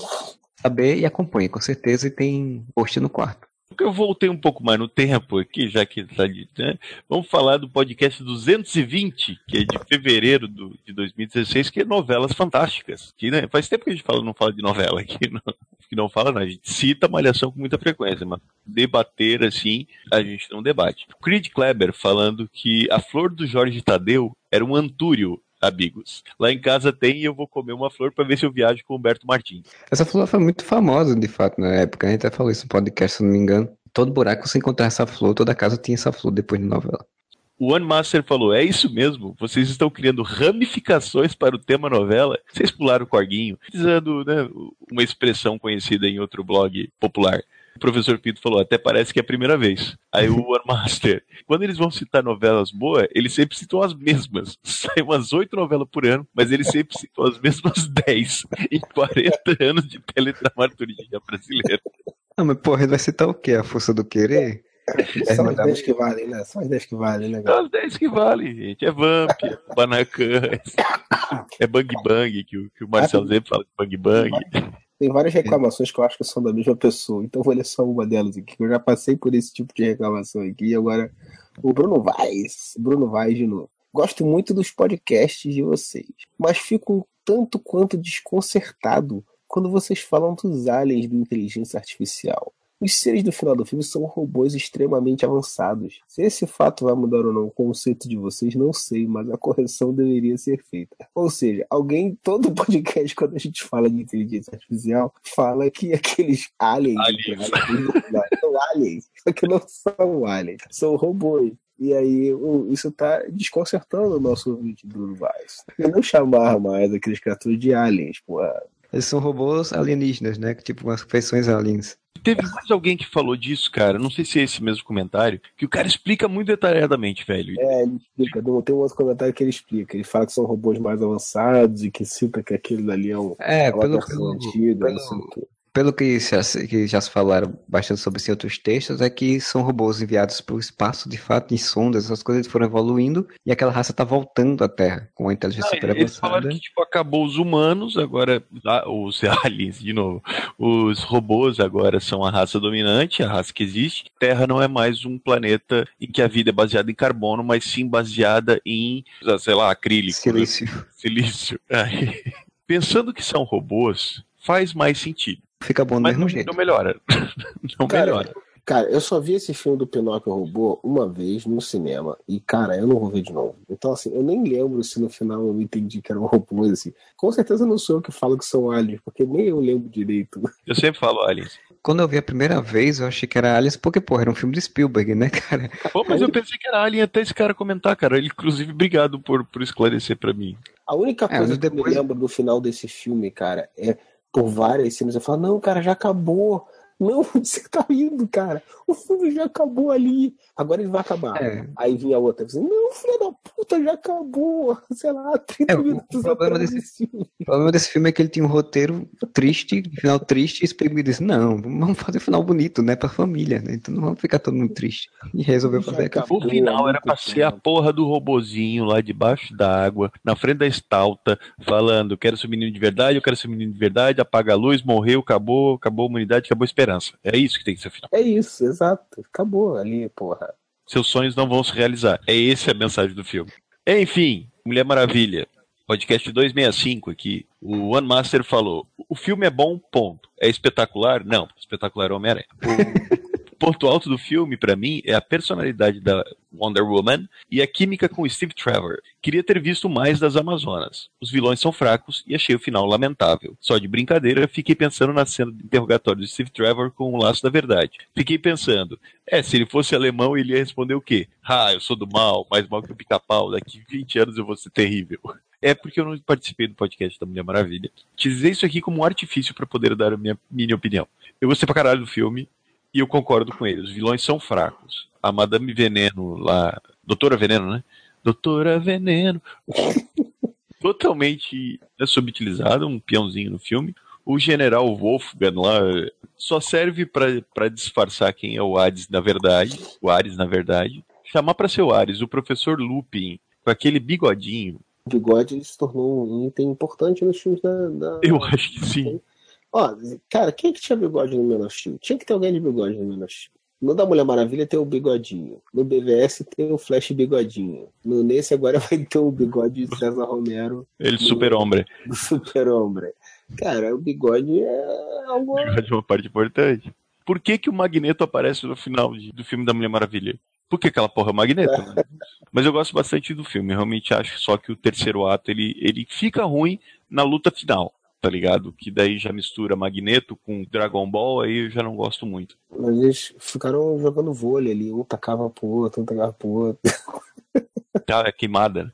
saber e acompanha, com certeza, e tem post no quarto eu voltei um pouco mais no tempo aqui, já que está né? Vamos falar do podcast 220, que é de fevereiro do, de 2016, que é novelas fantásticas. Que, né, faz tempo que a gente fala, não fala de novela aqui, não, que não fala, não. A gente cita Malhação com muita frequência, mas debater assim, a gente não debate. Creed Kleber falando que a flor do Jorge Tadeu era um antúrio amigos. Lá em casa tem e eu vou comer uma flor para ver se eu viajo com o Humberto Martins. Essa flor foi muito famosa, de fato, na época. A gente até falou isso no podcast, se não me engano. Todo buraco você encontrar essa flor, toda casa tinha essa flor depois da novela. O One Master falou: é isso mesmo, vocês estão criando ramificações para o tema novela. Vocês pularam o corguinho, usando né, uma expressão conhecida em outro blog popular. O professor Pinto falou, até parece que é a primeira vez. Aí o One Master, quando eles vão citar novelas boas, eles sempre citam as mesmas. Sai umas oito novelas por ano, mas eles sempre citam as mesmas dez em 40 anos de teledramaturgia brasileira. Ah, mas porra, ele vai citar o quê? A força do querer? É, São as 10 que valem, né? São as 10 que valem, né? São as 10 que valem, gente. É Vamp, é Banacan, é Bang Bang, que o, que o Marcelo sempre fala de Bang Bang. Tem várias reclamações que eu acho que são da mesma pessoa, então vou ler só uma delas aqui. Eu já passei por esse tipo de reclamação aqui e agora o Bruno Vaz, Bruno Vaz de novo. Gosto muito dos podcasts de vocês, mas fico um tanto quanto desconcertado quando vocês falam dos aliens da inteligência artificial. Os seres do final do filme são robôs extremamente avançados. Se esse fato vai mudar ou não o conceito de vocês, não sei, mas a correção deveria ser feita. Ou seja, alguém, todo podcast, quando a gente fala de inteligência artificial, fala que aqueles aliens, aliens. são aliens, só que não são aliens, são robôs. E aí, isso está desconcertando o nosso ouvinte Bruno Vaz. E não chamar mais aqueles criaturas de aliens, pô. Eles são robôs alienígenas, né? Tipo, umas feições aliens. Teve mais alguém que falou disso, cara. Não sei se é esse mesmo comentário. Que o cara explica muito detalhadamente, velho. É, ele explica. Tem um outro comentário que ele explica. Ele fala que são robôs mais avançados e que cita que aquele dali é um. É, é pelo, pelo, antiga, pelo, Pelo que já, que já se falaram bastante sobre em outros textos, é que são robôs enviados para o espaço, de fato, em sondas, essas coisas foram evoluindo e aquela raça está voltando à Terra com a inteligência ah, super avançada. Eles falaram que tipo, acabou os humanos, agora os aliens, de novo, os robôs agora são a raça dominante, a raça que existe. Terra não é mais um planeta em que a vida é baseada em carbono, mas sim baseada em, sei lá, acrílico. Silício. Silício. Aí, pensando que são robôs, faz mais sentido. Fica bom do Mas mesmo não, jeito. Não melhora. não cara, melhora. Cara, eu só vi esse filme do Pinóquio Robô uma vez no cinema. E, cara, eu não vou ver de novo. Então, assim, eu nem lembro se no final eu entendi que eram robôs, assim. Com certeza não sou eu que falo que são aliens, porque nem eu lembro direito. Eu sempre falo aliens. Quando eu vi a primeira vez, eu achei que era aliens, porque, pô, era um filme de Spielberg, né, cara? Pô, mas eu pensei que era alien até esse cara comentar, cara. Ele, inclusive, obrigado por, por esclarecer para mim. A única é, coisa é, depois... que eu me lembro do final desse filme, cara, é por várias cenas. Eu falo, não, cara, já acabou. Não, você tá indo, cara. O filme já acabou ali. Agora ele vai acabar. É. Aí vinha a outra dizendo, não, filho da puta, já acabou. Sei lá, 30 é, minutos o problema desse, filme. O problema desse filme é que ele tinha um roteiro triste, final triste, e Spielberg disse, não, vamos fazer um final bonito, né, pra família, né? Então não vamos ficar todo mundo triste. E resolveu fazer aquilo. O final era pra ser a porra do robozinho lá debaixo d'água, na frente da estalta, falando, quero ser menino de verdade, eu quero ser menino de verdade, apaga a luz, morreu, acabou, acabou a humanidade, acabou a esperança esperança. É isso que tem que ser o final. É isso, exato. Acabou ali, porra. Seus sonhos não vão se realizar. É essa a mensagem do filme. Enfim, Mulher Maravilha. Podcast 265 aqui. O One Master falou: o filme é bom, ponto. É espetacular? Não, espetacular é Homem-Aranha. ponto alto do filme, para mim, é a personalidade da Wonder Woman e a química com Steve Trevor. Queria ter visto mais das Amazonas. Os vilões são fracos e achei o final lamentável. Só de brincadeira, fiquei pensando na cena de interrogatório de Steve Trevor com o laço da verdade. Fiquei pensando, é, se ele fosse alemão, ele ia responder o quê? Ah, eu sou do mal, mais mal que o pica-pau, daqui 20 anos eu vou ser terrível é porque eu não participei do podcast da Mulher Maravilha. Utilizei isso aqui como um artifício para poder dar a minha, minha opinião. Eu gostei pra caralho do filme, e eu concordo com ele. Os vilões são fracos. A Madame Veneno lá. Doutora Veneno, né? Doutora Veneno. Totalmente é subutilizado, um peãozinho no filme. O General Wolfgang lá só serve para disfarçar quem é o Hades na verdade. O Ares, na verdade. Chamar para ser o Ares o professor Lupin, com aquele bigodinho. O bigode se tornou um item importante nos filmes da. da... Eu acho que sim. Ó, cara, quem é que tinha bigode no Man of Steel? Tinha que ter alguém de bigode no Man of Steel. No da Mulher Maravilha tem o bigodinho. No BVS tem o Flash bigodinho. No nesse agora vai ter o bigode de César Romero. Ele super-homem. Super-homem. Cara, o bigode é algo. O bigode é uma parte importante. Por que, que o Magneto aparece no final de, do filme da Mulher Maravilha? Por que aquela porra é o Magneto? Né? Mas eu gosto bastante do filme. Realmente acho só que o terceiro ato ele, ele fica ruim na luta final tá ligado? Que daí já mistura Magneto com Dragon Ball, aí eu já não gosto muito. Mas eles ficaram jogando vôlei ali, um tacava pro outro, um tacava pro outro. Tá, é queimada. Né?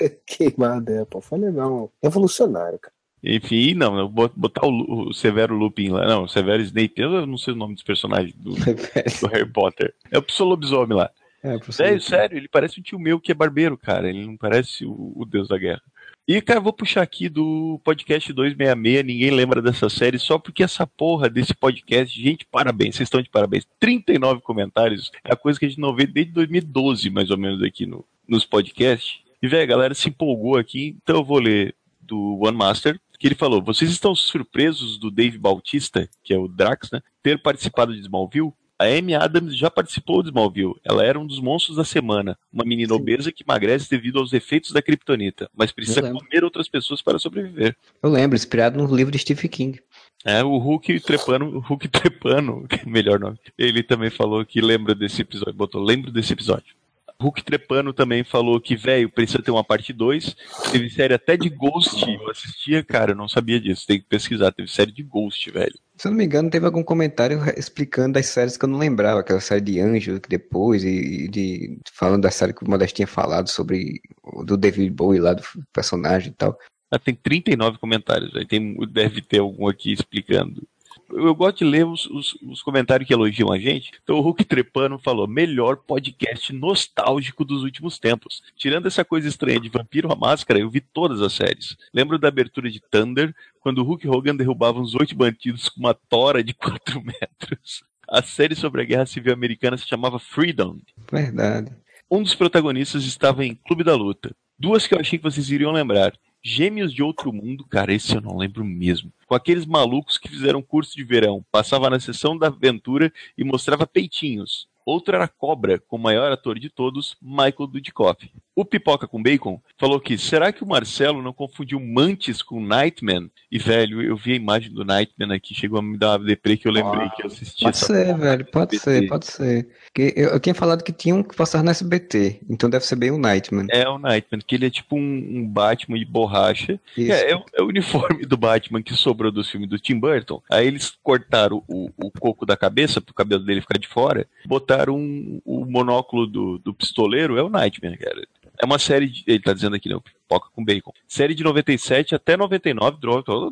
É, queimada, é, pô, foi legal. Revolucionário, cara. Enfim, não, eu vou botar o, o, Severo Lupin lá. Não, o Severo Snape, eu não sei o nome dos personagens do, do Harry Potter. É o professor Lobisomem lá. É, sério, sério, ele parece um tio meu que é barbeiro, cara. Ele não parece o, o deus da guerra. E, cara, vou puxar aqui do podcast 266, ninguém lembra dessa série, só porque essa porra desse podcast, gente, parabéns, vocês estão de parabéns. 39 comentários, é a coisa que a gente não vê desde 2012, mais ou menos, aqui no, nos podcasts. E, velho, a galera se empolgou aqui, então eu vou ler do One Master, que ele falou: Vocês estão surpresos do Dave Bautista, que é o Drax, né, ter participado de Smallville? A Amy Adams já participou de Smallville. Ela era um dos monstros da semana. Uma menina Sim. obesa que emagrece devido aos efeitos da kryptonita, mas precisa comer outras pessoas para sobreviver. Eu lembro, inspirado no livro de Stephen King. É, o Hulk trepando, o Hulk trepando, melhor nome. Ele também falou que lembra desse episódio, botou lembro desse episódio. Hulk Trepano também falou que, velho, precisa ter uma parte 2. Teve série até de Ghost. Eu assistia, cara, eu não sabia disso. Tem que pesquisar. Teve série de Ghost, velho. Se eu não me engano, teve algum comentário explicando as séries que eu não lembrava. Aquela série de Anjo que depois, e de, falando da série que o Modeste tinha falado sobre do David Bowie lá, do personagem e tal. Ah, tem 39 comentários. Aí tem, deve ter algum aqui explicando eu gosto de ler os, os, os, comentários que elogiam a gente. Então o Hulk Trepano falou: melhor podcast nostálgico dos últimos tempos. Tirando essa coisa estranha de Vampiro a Máscara, eu vi todas as séries. Lembro da abertura de Thunder, quando Hulk Hogan derrubava uns oito bandidos com uma tora de 4 metros. A série sobre a Guerra Civil Americana se chamava Freedom. Verdade. Um dos protagonistas estava em Clube da Luta. Duas que eu achei que vocês iriam lembrar. Gêmeos de Outro Mundo, cara, esse eu não lembro mesmo. Com aqueles malucos que fizeram curso de verão, passava na sessão da aventura e mostrava peitinhos. Outro era Cobra, com o maior ator de todos, Michael Dudikoff. O Pipoca com Bacon falou que será que o Marcelo não confundiu Mantis com Nightman? E, velho, eu vi a imagem do Nightman aqui, chegou a me dar uma deprê que eu lembrei ah, que eu assisti Pode ser, velho, pode ser, pode ser. Que eu, eu, tinha falado que tinha um que passar no SBT, então deve ser bem o Nightman. É o Nightman, que ele é tipo um, um Batman de borracha. É, é, é, o uniforme do Batman que sobrou dos filmes do Tim Burton. Aí eles cortaram o, o coco da cabeça, pro cabelo dele ficar de fora, botaram um, o monóculo do, do pistoleiro, é o Nightmare, cara. É uma série, de, ele tá dizendo aqui, não, pipoca com bacon. Série de 97 até 99,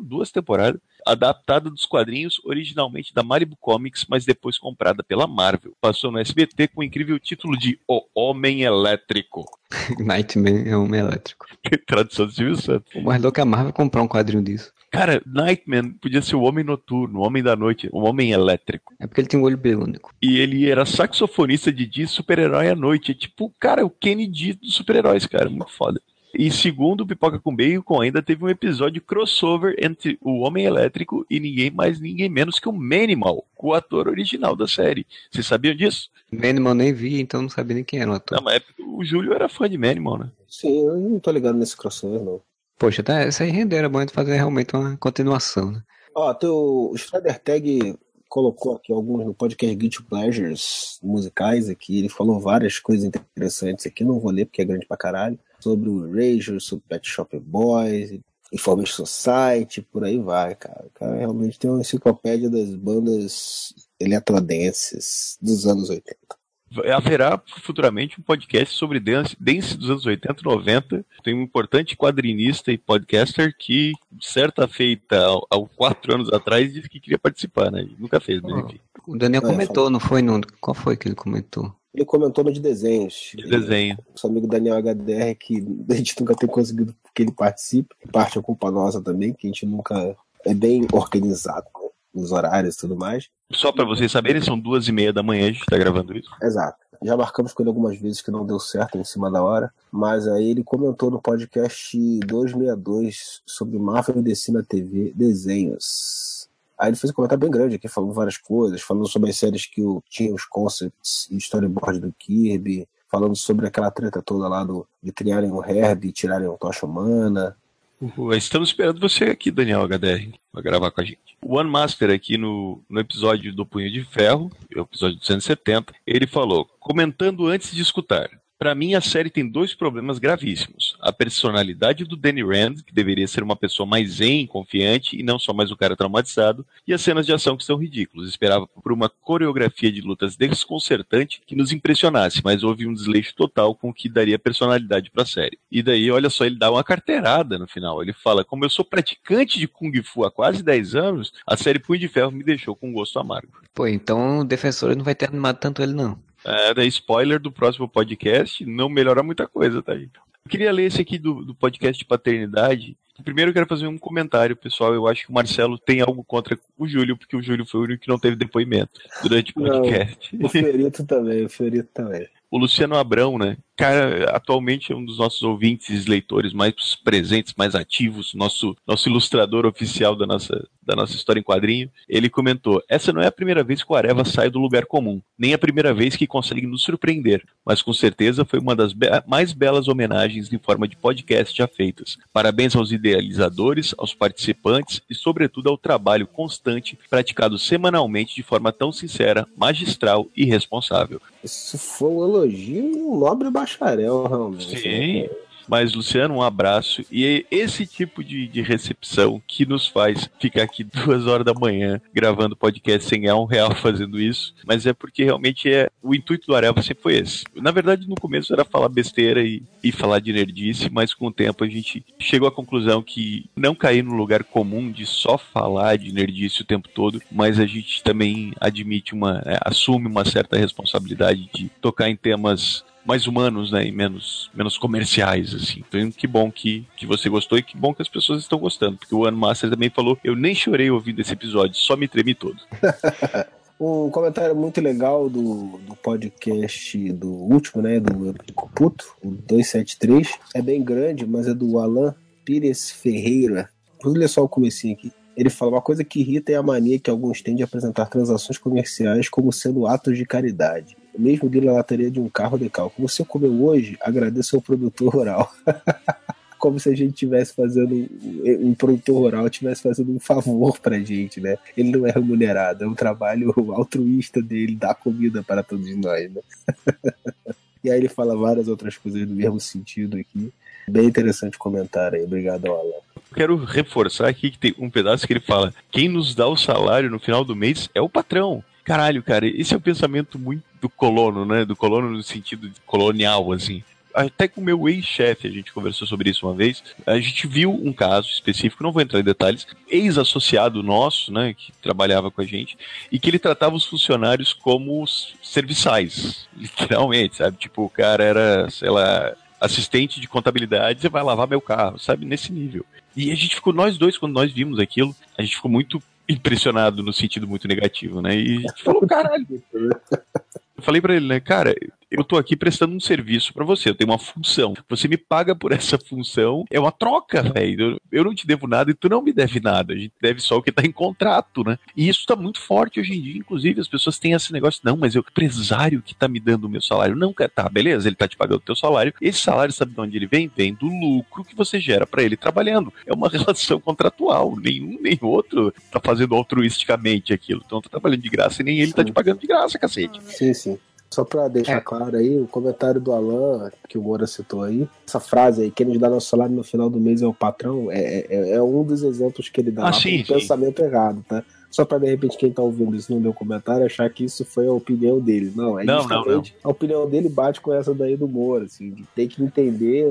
duas temporadas, adaptada dos quadrinhos originalmente da Malibu Comics, mas depois comprada pela Marvel. Passou no SBT com o incrível título de O Homem Elétrico. Nightmare é o Homem Elétrico. Tradução do Silvio Santos. O mais louco é a Marvel comprar um quadrinho disso. Cara, Nightman podia ser o Homem Noturno, o Homem da Noite, o Homem Elétrico. É porque ele tem um olho biônico. E ele era saxofonista de dia super-herói à noite. É tipo, cara, o Kennedy dos super-heróis, cara. Muito foda. E segundo o Pipoca com Bacon, ainda teve um episódio crossover entre o Homem Elétrico e ninguém mais, ninguém menos que o Manimal, o ator original da série. Vocês sabiam disso? Manimal nem vi, então não sabia nem quem era o ator. Não, mas é o Júlio era fã de Manimal, né? Sim, eu não tô ligado nesse crossover, não. Poxa, tá, essa aí renderam, é bom fazer realmente uma continuação, né? Ó, teu, o Strider Tag colocou aqui alguns no podcast Guilty Pleasures musicais aqui, ele falou várias coisas interessantes aqui, não vou ler porque é grande pra caralho, sobre o Razor, sobre Pet Shop Boys, Information Society, por aí vai, cara. O cara realmente tem uma enciclopédia das bandas eletrodenses dos anos 80 haverá futuramente um podcast sobre dance, dance dos anos 80 e 90. Tem um importante quadrinista e podcaster que, certa feita, há quatro anos atrás, disse que queria participar, né? Nunca fez, mas enfim. O Daniel é, comentou, não foi, não? Qual foi que ele comentou? Ele comentou no de desenhos. De desenho. Nosso amigo Daniel HDR, que a gente nunca tem conseguido que ele participe. Parte é culpa nossa também, que a gente nunca é bem organizado né? Nos horários e tudo mais. Só para vocês saberem, são duas e meia da manhã a gente tá gravando isso. Exato. Já marcamos com ele algumas vezes que não deu certo em cima da hora, mas aí ele comentou no podcast 262 sobre Marvel e DC na TV desenhos. Aí ele fez um comentário bem grande aqui, falando várias coisas, falando sobre as séries que tinha os concepts e storyboard do Kirby, falando sobre aquela treta toda lá do, de criarem o Herb e tirarem o Tocha Humana. Estamos esperando você aqui, Daniel HDR, para gravar com a gente. O One Master aqui no, no episódio do Punho de Ferro, episódio 270, ele falou, comentando antes de escutar, para mim, a série tem dois problemas gravíssimos. A personalidade do Danny Rand, que deveria ser uma pessoa mais zen, confiante e não só mais um cara traumatizado, e as cenas de ação que são ridículas. Esperava por uma coreografia de lutas desconcertante que nos impressionasse, mas houve um desleixo total com o que daria personalidade para a série. E daí, olha só, ele dá uma carteirada no final. Ele fala: Como eu sou praticante de Kung Fu há quase 10 anos, a série Punho de Ferro me deixou com um gosto amargo. Pô, então o defensor não vai ter animado tanto ele, não. É, daí spoiler do próximo podcast, não melhora muita coisa, tá aí. Eu queria ler esse aqui do, do podcast de paternidade. Primeiro eu quero fazer um comentário, pessoal. Eu acho que o Marcelo tem algo contra o Júlio, porque o Júlio foi o único que não teve depoimento durante o podcast. Não, o Fiorito também, o Fiorito também. O Luciano Abrão, né? Cara, atualmente é um dos nossos ouvintes leitores mais presentes, mais ativos, nosso, nosso ilustrador oficial da nossa, da nossa história em quadrinho. Ele comentou: Essa não é a primeira vez que o Areva sai do lugar comum, nem a primeira vez que consegue nos surpreender, mas com certeza foi uma das be mais belas homenagens em forma de podcast já feitas. Parabéns aos idealizadores, aos participantes e, sobretudo, ao trabalho constante praticado semanalmente de forma tão sincera, magistral e responsável. Isso foi um elogio um nobre bacharel, realmente. Sim. Né? Mas, Luciano, um abraço. E é esse tipo de, de, recepção que nos faz ficar aqui duas horas da manhã gravando podcast sem ganhar um real fazendo isso. Mas é porque realmente é o intuito do Areva sempre foi esse. Na verdade, no começo era falar besteira e, e falar de nerdice, mas com o tempo a gente chegou à conclusão que não cair no lugar comum de só falar de nerdice o tempo todo, mas a gente também admite uma, é, assume uma certa responsabilidade de tocar em temas mais humanos, né? E menos, menos comerciais, assim. Então, que bom que, que você gostou e que bom que as pessoas estão gostando. Porque o Ano Master também falou: eu nem chorei ouvindo esse episódio, só me tremi todo. um comentário muito legal do, do podcast do último, né? Do Puto, o 273. É bem grande, mas é do Alan Pires Ferreira. Ler só o comecinho aqui. Ele fala: uma coisa que irrita é a mania que alguns têm de apresentar transações comerciais como sendo atos de caridade. Mesmo de lataria de um carro de cal. Como você comeu hoje, agradeça ao produtor rural. como se a gente estivesse fazendo um produtor rural estivesse fazendo um favor pra gente, né? Ele não é remunerado, é um trabalho altruísta dele dar comida para todos nós, né? e aí ele fala várias outras coisas do mesmo sentido aqui. Bem interessante comentário aí, obrigado, Alan. Quero reforçar aqui que tem um pedaço que ele fala: quem nos dá o salário no final do mês é o patrão. Caralho, cara, esse é um pensamento muito do colono, né? Do colono no sentido colonial, assim até com o meu ex-chefe, a gente conversou sobre isso uma vez. A gente viu um caso específico, não vou entrar em detalhes, ex-associado nosso, né, que trabalhava com a gente, e que ele tratava os funcionários como serviçais, literalmente, sabe? Tipo, o cara era, sei lá, assistente de contabilidade, você vai lavar meu carro, sabe? Nesse nível. E a gente ficou, nós dois, quando nós vimos aquilo, a gente ficou muito impressionado no sentido muito negativo, né? E a gente falou, caralho. Falei para ele, né, cara, eu tô aqui prestando um serviço para você, eu tenho uma função. Você me paga por essa função, é uma troca, velho. Eu não te devo nada e tu não me deve nada. A gente deve só o que tá em contrato, né? E isso tá muito forte hoje em dia, inclusive as pessoas têm esse negócio, não, mas é o empresário que tá me dando o meu salário. Não, tá, beleza, ele tá te pagando o teu salário. Esse salário, sabe de onde ele vem? Vem do lucro que você gera para ele trabalhando. É uma relação contratual. Nenhum nem outro tá fazendo altruisticamente aquilo. Então tá trabalhando de graça e nem ele tá te pagando de graça, cacete. Sim, sim. Só para deixar é. claro aí, o comentário do Alan, que o Moura citou aí, essa frase aí, quem nos dá nosso salário no final do mês é o patrão, é, é, é um dos exemplos que ele dá ah, sim, sim. pensamento errado, tá? Só para de repente quem tá ouvindo isso não deu comentário achar que isso foi a opinião dele. Não, é não, não, não. a opinião dele bate com essa daí do Moura, assim, tem que entender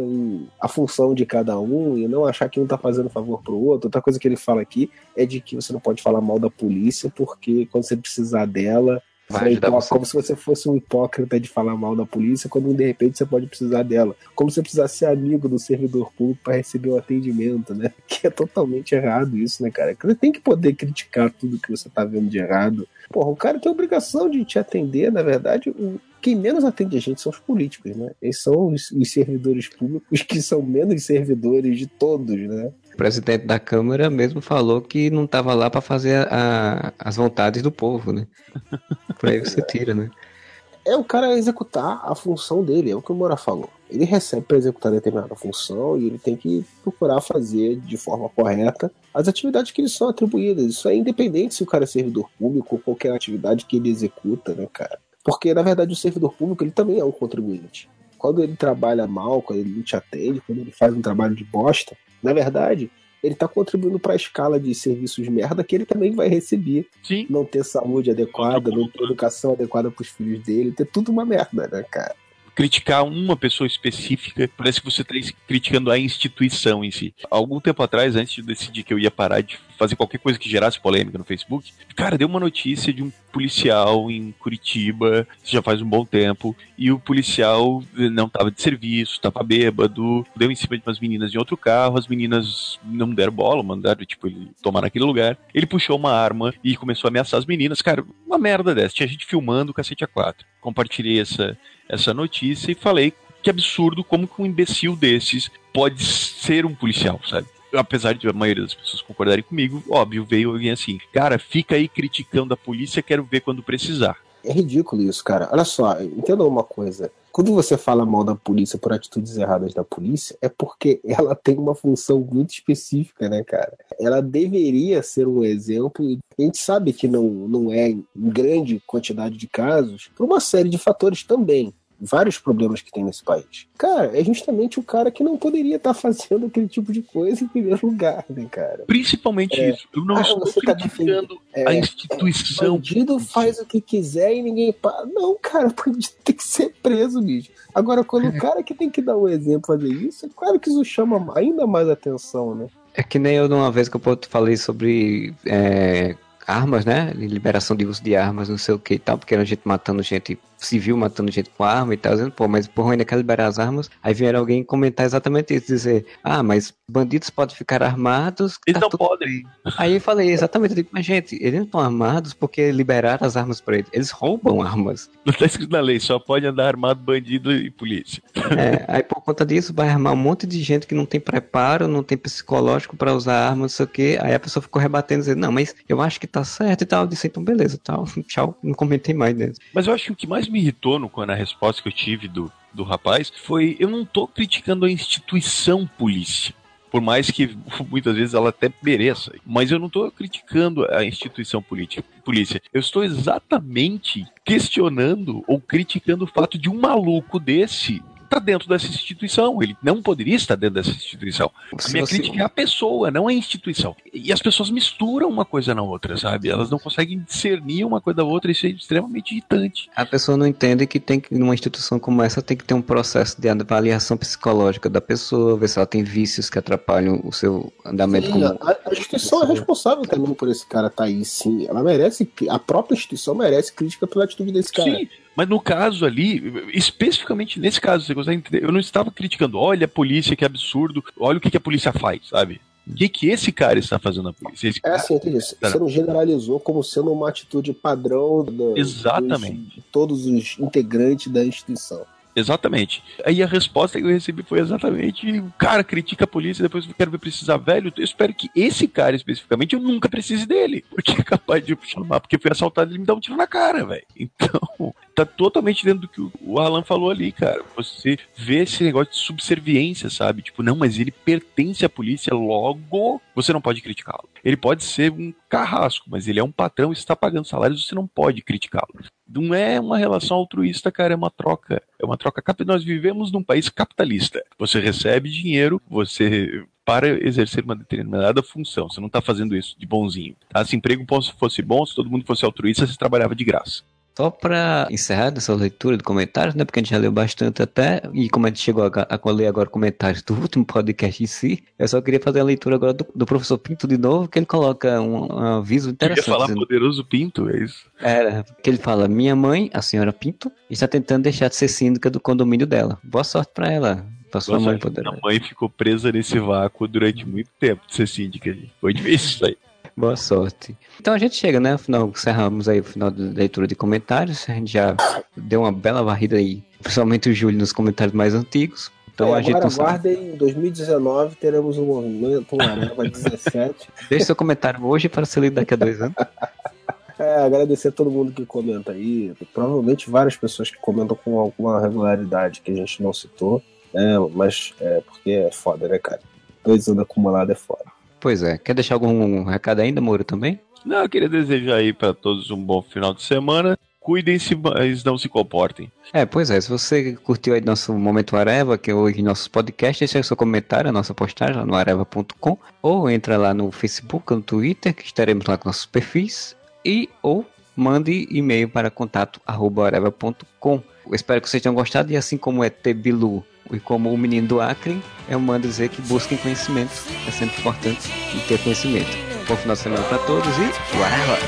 a função de cada um e não achar que um tá fazendo favor pro outro. Outra coisa que ele fala aqui é de que você não pode falar mal da polícia porque quando você precisar dela, Vai ajudar você. Como se você fosse um hipócrita de falar mal da polícia, quando de repente você pode precisar dela. Como se você precisasse ser amigo do servidor público para receber o atendimento, né? Que é totalmente errado isso, né, cara? Você tem que poder criticar tudo que você tá vendo de errado. Porra, o cara tem obrigação de te atender, na verdade, quem menos atende a gente são os políticos, né? Eles são os, os servidores públicos que são menos servidores de todos, né? O presidente da Câmara mesmo falou que não estava lá para fazer a, as vontades do povo, né? Por aí você tira, né? É o cara executar a função dele, é o que o Moura falou. Ele recebe para executar determinada função e ele tem que procurar fazer de forma correta as atividades que lhe são atribuídas. Isso é independente se o cara é servidor público ou qualquer atividade que ele executa, né, cara? Porque, na verdade, o servidor público ele também é um contribuinte. Quando ele trabalha mal, quando ele não te atende, quando ele faz um trabalho de bosta, na verdade, ele está contribuindo para a escala de serviços merda que ele também vai receber. Sim. Não ter saúde adequada, não ter educação adequada para os filhos dele, ter tudo uma merda, né, cara? Criticar uma pessoa específica, parece que você está criticando a instituição em si. Algum tempo atrás, antes de decidir que eu ia parar de fazer qualquer coisa que gerasse polêmica no Facebook, cara, deu uma notícia de um policial em Curitiba, já faz um bom tempo, e o policial não estava de serviço, estava bêbado, deu em cima de umas meninas em outro carro, as meninas não deram bola, mandaram, tipo, ele tomar naquele lugar. Ele puxou uma arma e começou a ameaçar as meninas. Cara, uma merda dessa. Tinha gente filmando o cacete A4. Compartilhei essa, essa notícia e falei que absurdo como que um imbecil desses pode ser um policial, sabe? Apesar de a maioria das pessoas concordarem comigo, óbvio, veio alguém assim, cara, fica aí criticando a polícia, quero ver quando precisar. É ridículo isso, cara. Olha só, entenda uma coisa. Quando você fala mal da polícia por atitudes erradas da polícia, é porque ela tem uma função muito específica, né, cara? Ela deveria ser um exemplo, e a gente sabe que não, não é em grande quantidade de casos, por uma série de fatores também vários problemas que tem nesse país. Cara, é justamente o cara que não poderia estar tá fazendo aquele tipo de coisa em primeiro lugar, né, cara? Principalmente é, isso. Eu não ah, estou tá criticando é, a instituição. É, bandido faz o que quiser e ninguém. Pa... Não, cara, bandido tem que ser preso, bicho. Agora, quando o cara que tem que dar o um exemplo fazer isso, é claro que isso chama ainda mais atenção, né? É que nem eu, uma vez que eu falei sobre é, armas, né? Liberação de uso de armas, não sei o que e tal, porque era gente matando gente civil, matando gente com arma e tal, dizendo, pô, mas porra, ainda quer liberar as armas. Aí vieram alguém comentar exatamente isso, dizer, ah, mas bandidos podem ficar armados. Eles tá não podem. Aí eu falei, exatamente, eu digo, mas gente, eles não estão armados porque liberaram as armas pra eles. Eles roubam armas. Não tá escrito na lei, só pode andar armado bandido e polícia. É, aí por conta disso vai armar um monte de gente que não tem preparo, não tem psicológico para usar arma, não sei o que. Aí a pessoa ficou rebatendo, dizendo, não, mas eu acho que tá certo e tal. Eu disse, então beleza, tal, tchau, não comentei mais dentro. Mas eu acho que o que mais me irritou no, na resposta que eu tive do, do rapaz foi, eu não tô criticando a instituição polícia por mais que muitas vezes ela até mereça. Mas eu não estou criticando a instituição política, polícia. Eu estou exatamente questionando ou criticando o fato de um maluco desse está dentro dessa instituição. Ele não poderia estar dentro dessa instituição. a minha você... crítica é a pessoa, não a instituição. E as pessoas misturam uma coisa na outra, sabe? Elas não conseguem discernir uma coisa da outra, isso é extremamente irritante. A pessoa não entende que tem que, numa instituição como essa, tem que ter um processo de avaliação psicológica da pessoa, ver se ela tem vícios que atrapalham o seu andamento sim, como. A, a instituição é responsável também por esse cara estar tá aí, sim. Ela merece, a própria instituição merece crítica pela atitude desse cara. Sim. Mas no caso ali, especificamente nesse caso, você consegue entender? Eu não estava criticando, olha a polícia, que absurdo, olha o que, que a polícia faz, sabe? O que, que esse cara está fazendo na polícia? Esse é assim, entendi. Você não generalizou como sendo uma atitude padrão do, Exatamente. de todos os integrantes da instituição. Exatamente. Aí a resposta que eu recebi foi exatamente: o cara critica a polícia, depois eu quero ver precisar velho. Eu espero que esse cara especificamente eu nunca precise dele, porque é capaz de chamar, porque foi assaltado e ele me dá um tiro na cara, velho. Então, tá totalmente dentro do que o Alan falou ali, cara. Você vê esse negócio de subserviência, sabe? Tipo, não, mas ele pertence à polícia, logo você não pode criticá-lo. Ele pode ser um carrasco, mas ele é um patrão e está pagando salários, você não pode criticá-lo. Não é uma relação altruísta, cara, é uma troca. É uma troca. Nós vivemos num país capitalista. Você recebe dinheiro, você para exercer uma determinada função. Você não está fazendo isso de bonzinho. Tá? Se emprego fosse bom, se todo mundo fosse altruísta, você trabalhava de graça. Só para encerrar essa leitura de comentários, né? Porque a gente já leu bastante até, e como a gente chegou a, a ler agora comentários do último podcast em si, eu só queria fazer a leitura agora do, do professor Pinto de novo, que ele coloca um, um aviso interessante. Eu ia falar dizendo, poderoso Pinto, é isso? Era, que ele fala: Minha mãe, a senhora Pinto, está tentando deixar de ser síndica do condomínio dela. Boa sorte para ela. Pra sua mãe poder. A mãe ficou presa nesse vácuo durante muito tempo de ser síndica. Foi difícil isso aí. Boa sorte. Então a gente chega, né? Final, encerramos aí o final da leitura de comentários. A gente já deu uma bela varrida aí, principalmente o Júlio nos comentários mais antigos. Então é, a gente agora aguardem, em 2019 teremos um movimento, uma Areva 17. Deixe seu comentário hoje para ser lido daqui a dois anos. É, agradecer a todo mundo que comenta aí. Provavelmente várias pessoas que comentam com alguma regularidade que a gente não citou. É, mas é porque é foda, né, cara? Dois anos acumulados é foda. Pois é. Quer deixar algum recado ainda, Moro, também? Não, eu queria desejar aí para todos um bom final de semana. Cuidem-se, mas não se comportem. É, pois é. Se você curtiu aí nosso Momento Areva, que é hoje nossos podcasts, deixa seu comentário, a nossa postagem lá no areva.com, ou entra lá no Facebook, no Twitter, que estaremos lá com nossos perfis, e ou mande e-mail para contato@areva.com. Espero que vocês tenham gostado e assim como é Tebilu e como o menino do Acre, eu mando dizer que busquem conhecimento. É sempre importante ter conhecimento. Bom final de semana para todos e whatever!